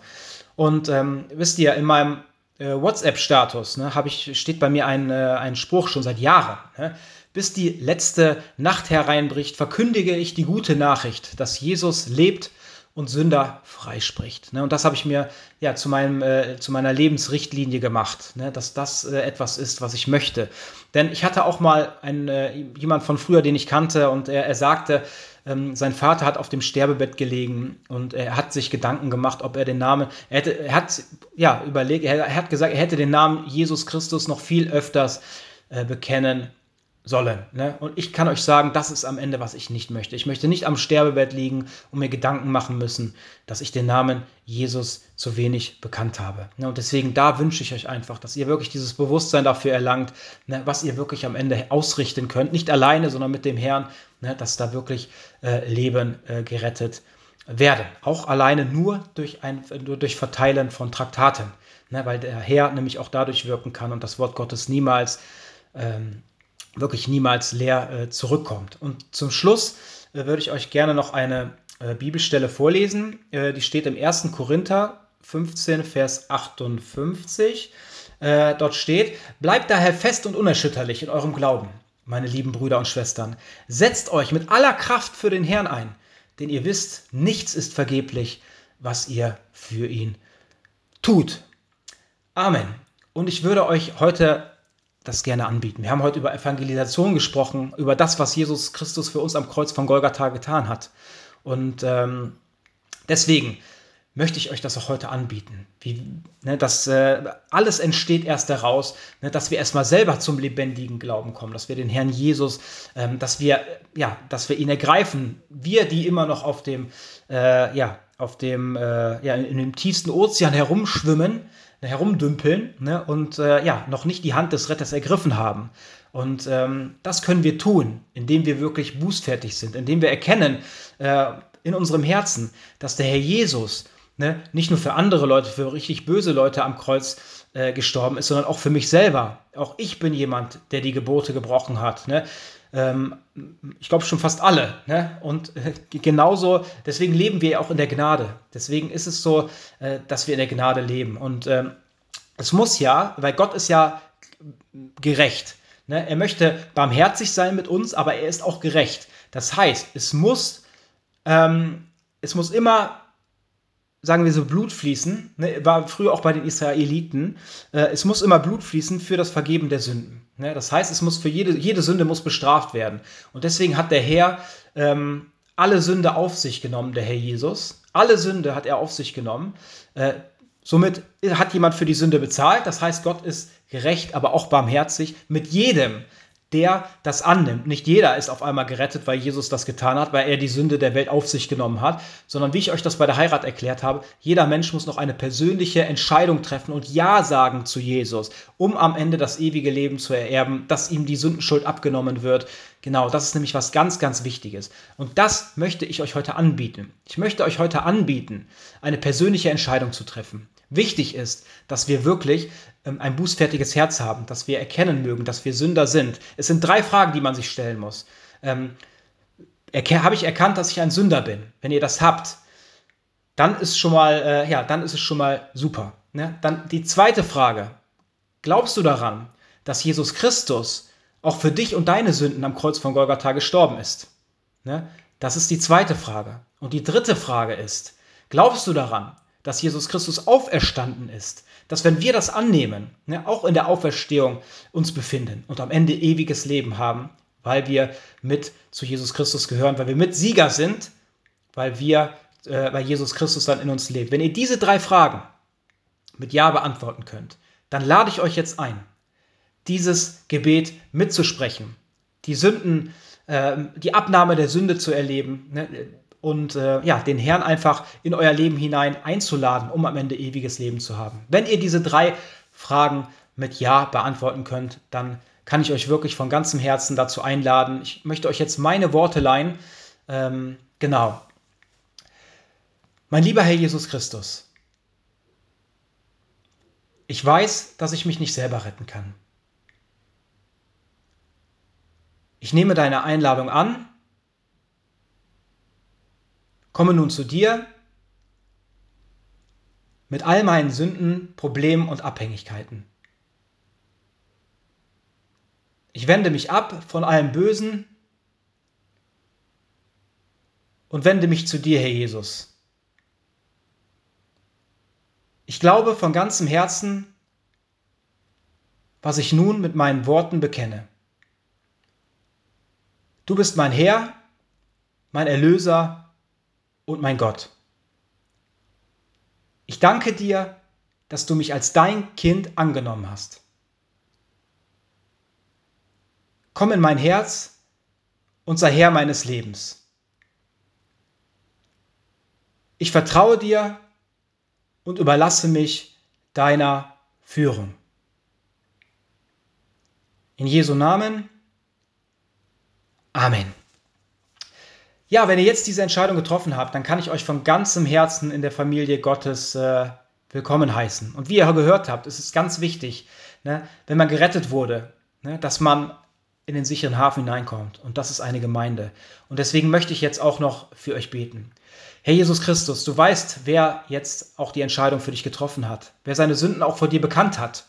Speaker 2: Und ähm, wisst ihr, in meinem äh, WhatsApp-Status ne, ich, steht bei mir ein, äh, ein Spruch schon seit Jahren. Ne? Bis die letzte Nacht hereinbricht, verkündige ich die gute Nachricht, dass Jesus lebt und Sünder freispricht. Ne? Und das habe ich mir ja zu, meinem, äh, zu meiner Lebensrichtlinie gemacht, ne? dass das äh, etwas ist, was ich möchte. Denn ich hatte auch mal einen, äh, jemand von früher, den ich kannte, und er, er sagte, ähm, sein Vater hat auf dem Sterbebett gelegen und er hat sich Gedanken gemacht, ob er den Namen, er, hätte, er hat ja überlegt, er, er, hat gesagt, er hätte den Namen Jesus Christus noch viel öfters äh, bekennen sollen. Ne? Und ich kann euch sagen, das ist am Ende, was ich nicht möchte. Ich möchte nicht am Sterbebett liegen und mir Gedanken machen müssen, dass ich den Namen Jesus zu wenig bekannt habe. Ne? Und deswegen, da wünsche ich euch einfach, dass ihr wirklich dieses Bewusstsein dafür erlangt, ne, was ihr wirklich am Ende ausrichten könnt. Nicht alleine, sondern mit dem Herrn, ne, dass da wirklich äh, Leben äh, gerettet werden. Auch alleine nur durch, ein, nur durch Verteilen von Traktaten. Ne, weil der Herr nämlich auch dadurch wirken kann und das Wort Gottes niemals ähm, wirklich niemals leer äh, zurückkommt. Und zum Schluss äh, würde ich euch gerne noch eine äh, Bibelstelle vorlesen. Äh, die steht im 1. Korinther 15, Vers 58. Äh, dort steht, bleibt daher fest und unerschütterlich in eurem Glauben, meine lieben Brüder und Schwestern. Setzt euch mit aller Kraft für den Herrn ein, denn ihr wisst, nichts ist vergeblich, was ihr für ihn tut. Amen. Und ich würde euch heute das gerne anbieten. Wir haben heute über Evangelisation gesprochen, über das, was Jesus Christus für uns am Kreuz von Golgatha getan hat. Und ähm, deswegen möchte ich euch das auch heute anbieten. Wie, ne, das äh, alles entsteht erst daraus, ne, dass wir erstmal selber zum lebendigen Glauben kommen, dass wir den Herrn Jesus, ähm, dass wir ja, dass wir ihn ergreifen. Wir, die immer noch auf dem äh, ja auf dem äh, ja in, in, dem tiefsten Ozean herumschwimmen, ne, herumdümpeln ne, und äh, ja noch nicht die Hand des Retters ergriffen haben. Und ähm, das können wir tun, indem wir wirklich bußfertig sind, indem wir erkennen äh, in unserem Herzen, dass der Herr Jesus ne, nicht nur für andere Leute, für richtig böse Leute am Kreuz äh, gestorben ist, sondern auch für mich selber. Auch ich bin jemand, der die Gebote gebrochen hat. Ne? Ähm, ich glaube schon fast alle. Ne? Und äh, genauso, deswegen leben wir ja auch in der Gnade. Deswegen ist es so, äh, dass wir in der Gnade leben. Und ähm, es muss ja, weil Gott ist ja gerecht. Ne? Er möchte barmherzig sein mit uns, aber er ist auch gerecht. Das heißt, es muss, ähm, es muss immer sagen wir so, Blut fließen, ne, war früher auch bei den Israeliten, äh, es muss immer Blut fließen für das Vergeben der Sünden. Ne? Das heißt, es muss für jede, jede Sünde muss bestraft werden. Und deswegen hat der Herr ähm, alle Sünde auf sich genommen, der Herr Jesus. Alle Sünde hat er auf sich genommen. Äh, somit hat jemand für die Sünde bezahlt. Das heißt, Gott ist gerecht, aber auch barmherzig mit jedem, der das annimmt. Nicht jeder ist auf einmal gerettet, weil Jesus das getan hat, weil er die Sünde der Welt auf sich genommen hat, sondern wie ich euch das bei der Heirat erklärt habe, jeder Mensch muss noch eine persönliche Entscheidung treffen und Ja sagen zu Jesus, um am Ende das ewige Leben zu ererben, dass ihm die Sündenschuld abgenommen wird. Genau, das ist nämlich was ganz, ganz Wichtiges. Und das möchte ich euch heute anbieten. Ich möchte euch heute anbieten, eine persönliche Entscheidung zu treffen. Wichtig ist, dass wir wirklich ein bußfertiges Herz haben, dass wir erkennen mögen, dass wir Sünder sind. Es sind drei Fragen, die man sich stellen muss. Ähm, habe ich erkannt, dass ich ein Sünder bin? Wenn ihr das habt, dann ist schon mal, äh, ja, dann ist es schon mal super. Ne? Dann die zweite Frage: Glaubst du daran, dass Jesus Christus auch für dich und deine Sünden am Kreuz von Golgatha gestorben ist? Ne? Das ist die zweite Frage. Und die dritte Frage ist: Glaubst du daran, dass Jesus Christus auferstanden ist, dass wenn wir das annehmen, ne, auch in der Auferstehung uns befinden und am Ende ewiges Leben haben, weil wir mit zu Jesus Christus gehören, weil wir mit Sieger sind, weil wir, äh, weil Jesus Christus dann in uns lebt. Wenn ihr diese drei Fragen mit Ja beantworten könnt, dann lade ich euch jetzt ein, dieses Gebet mitzusprechen, die Sünden, äh, die Abnahme der Sünde zu erleben, ne, und äh, ja, den Herrn einfach in euer Leben hinein einzuladen, um am Ende ewiges Leben zu haben. Wenn ihr diese drei Fragen mit Ja beantworten könnt, dann kann ich euch wirklich von ganzem Herzen dazu einladen. Ich möchte euch jetzt meine Worte leihen. Ähm, genau. Mein lieber Herr Jesus Christus, ich weiß, dass ich mich nicht selber retten kann. Ich nehme deine Einladung an komme nun zu dir mit all meinen Sünden, Problemen und Abhängigkeiten. Ich wende mich ab von allem Bösen und wende mich zu dir, Herr Jesus. Ich glaube von ganzem Herzen, was ich nun mit meinen Worten bekenne. Du bist mein Herr, mein Erlöser und mein Gott. Ich danke dir, dass du mich als dein Kind angenommen hast. Komm in mein Herz und sei Herr meines Lebens. Ich vertraue dir und überlasse mich deiner Führung. In Jesu Namen. Amen. Ja, wenn ihr jetzt diese Entscheidung getroffen habt, dann kann ich euch von ganzem Herzen in der Familie Gottes äh, willkommen heißen. Und wie ihr gehört habt, ist es ganz wichtig, ne, wenn man gerettet wurde, ne, dass man in den sicheren Hafen hineinkommt. Und das ist eine Gemeinde. Und deswegen möchte ich jetzt auch noch für euch beten. Herr Jesus Christus, du weißt, wer jetzt auch die Entscheidung für dich getroffen hat, wer seine Sünden auch vor dir bekannt hat,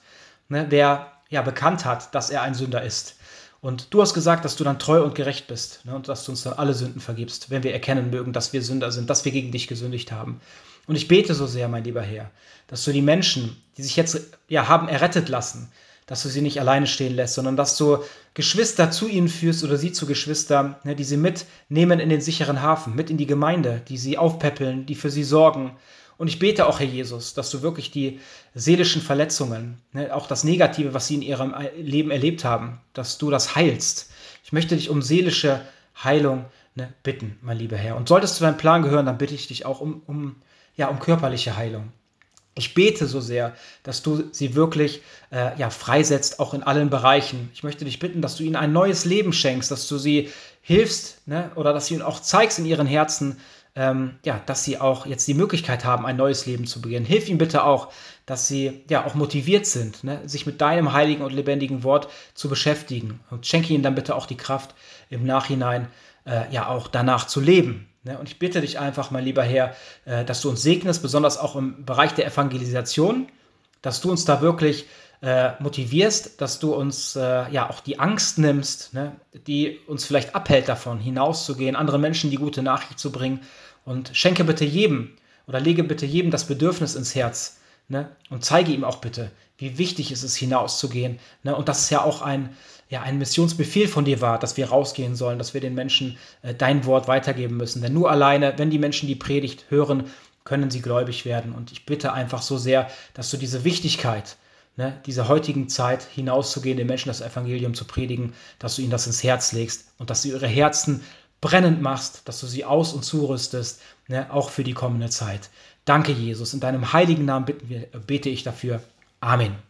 Speaker 2: ne, wer ja bekannt hat, dass er ein Sünder ist. Und du hast gesagt, dass du dann treu und gerecht bist ne, und dass du uns dann alle Sünden vergibst, wenn wir erkennen mögen, dass wir Sünder sind, dass wir gegen dich gesündigt haben. Und ich bete so sehr, mein lieber Herr, dass du die Menschen, die sich jetzt ja, haben errettet lassen, dass du sie nicht alleine stehen lässt, sondern dass du Geschwister zu ihnen führst oder sie zu Geschwistern, ne, die sie mitnehmen in den sicheren Hafen, mit in die Gemeinde, die sie aufpäppeln, die für sie sorgen. Und ich bete auch, Herr Jesus, dass du wirklich die seelischen Verletzungen, ne, auch das Negative, was sie in ihrem Leben erlebt haben, dass du das heilst. Ich möchte dich um seelische Heilung ne, bitten, mein lieber Herr. Und solltest du deinen Plan gehören, dann bitte ich dich auch um, um, ja, um körperliche Heilung. Ich bete so sehr, dass du sie wirklich äh, ja, freisetzt, auch in allen Bereichen. Ich möchte dich bitten, dass du ihnen ein neues Leben schenkst, dass du sie hilfst ne, oder dass du ihnen auch zeigst in ihren Herzen, ähm, ja, dass sie auch jetzt die Möglichkeit haben, ein neues Leben zu beginnen. Hilf ihnen bitte auch, dass sie ja auch motiviert sind, ne, sich mit deinem heiligen und lebendigen Wort zu beschäftigen. Und schenke ihnen dann bitte auch die Kraft, im Nachhinein äh, ja auch danach zu leben. Ne? Und ich bitte dich einfach, mein lieber Herr, äh, dass du uns segnest, besonders auch im Bereich der Evangelisation, dass du uns da wirklich äh, motivierst, dass du uns äh, ja auch die Angst nimmst, ne? die uns vielleicht abhält davon, hinauszugehen, anderen Menschen die gute Nachricht zu bringen. Und schenke bitte jedem oder lege bitte jedem das Bedürfnis ins Herz ne? und zeige ihm auch bitte, wie wichtig es ist, hinauszugehen. Ne? Und das ist ja auch ein, ja, ein Missionsbefehl von dir war, dass wir rausgehen sollen, dass wir den Menschen äh, dein Wort weitergeben müssen. Denn nur alleine, wenn die Menschen die Predigt hören, können sie gläubig werden. Und ich bitte einfach so sehr, dass du diese Wichtigkeit, ne, dieser heutigen Zeit hinauszugehen, den Menschen das Evangelium zu predigen, dass du ihnen das ins Herz legst und dass du ihre Herzen brennend machst, dass du sie aus- und zurüstest, ne, auch für die kommende Zeit. Danke, Jesus. In deinem heiligen Namen bitten wir, bete ich dafür. Amen.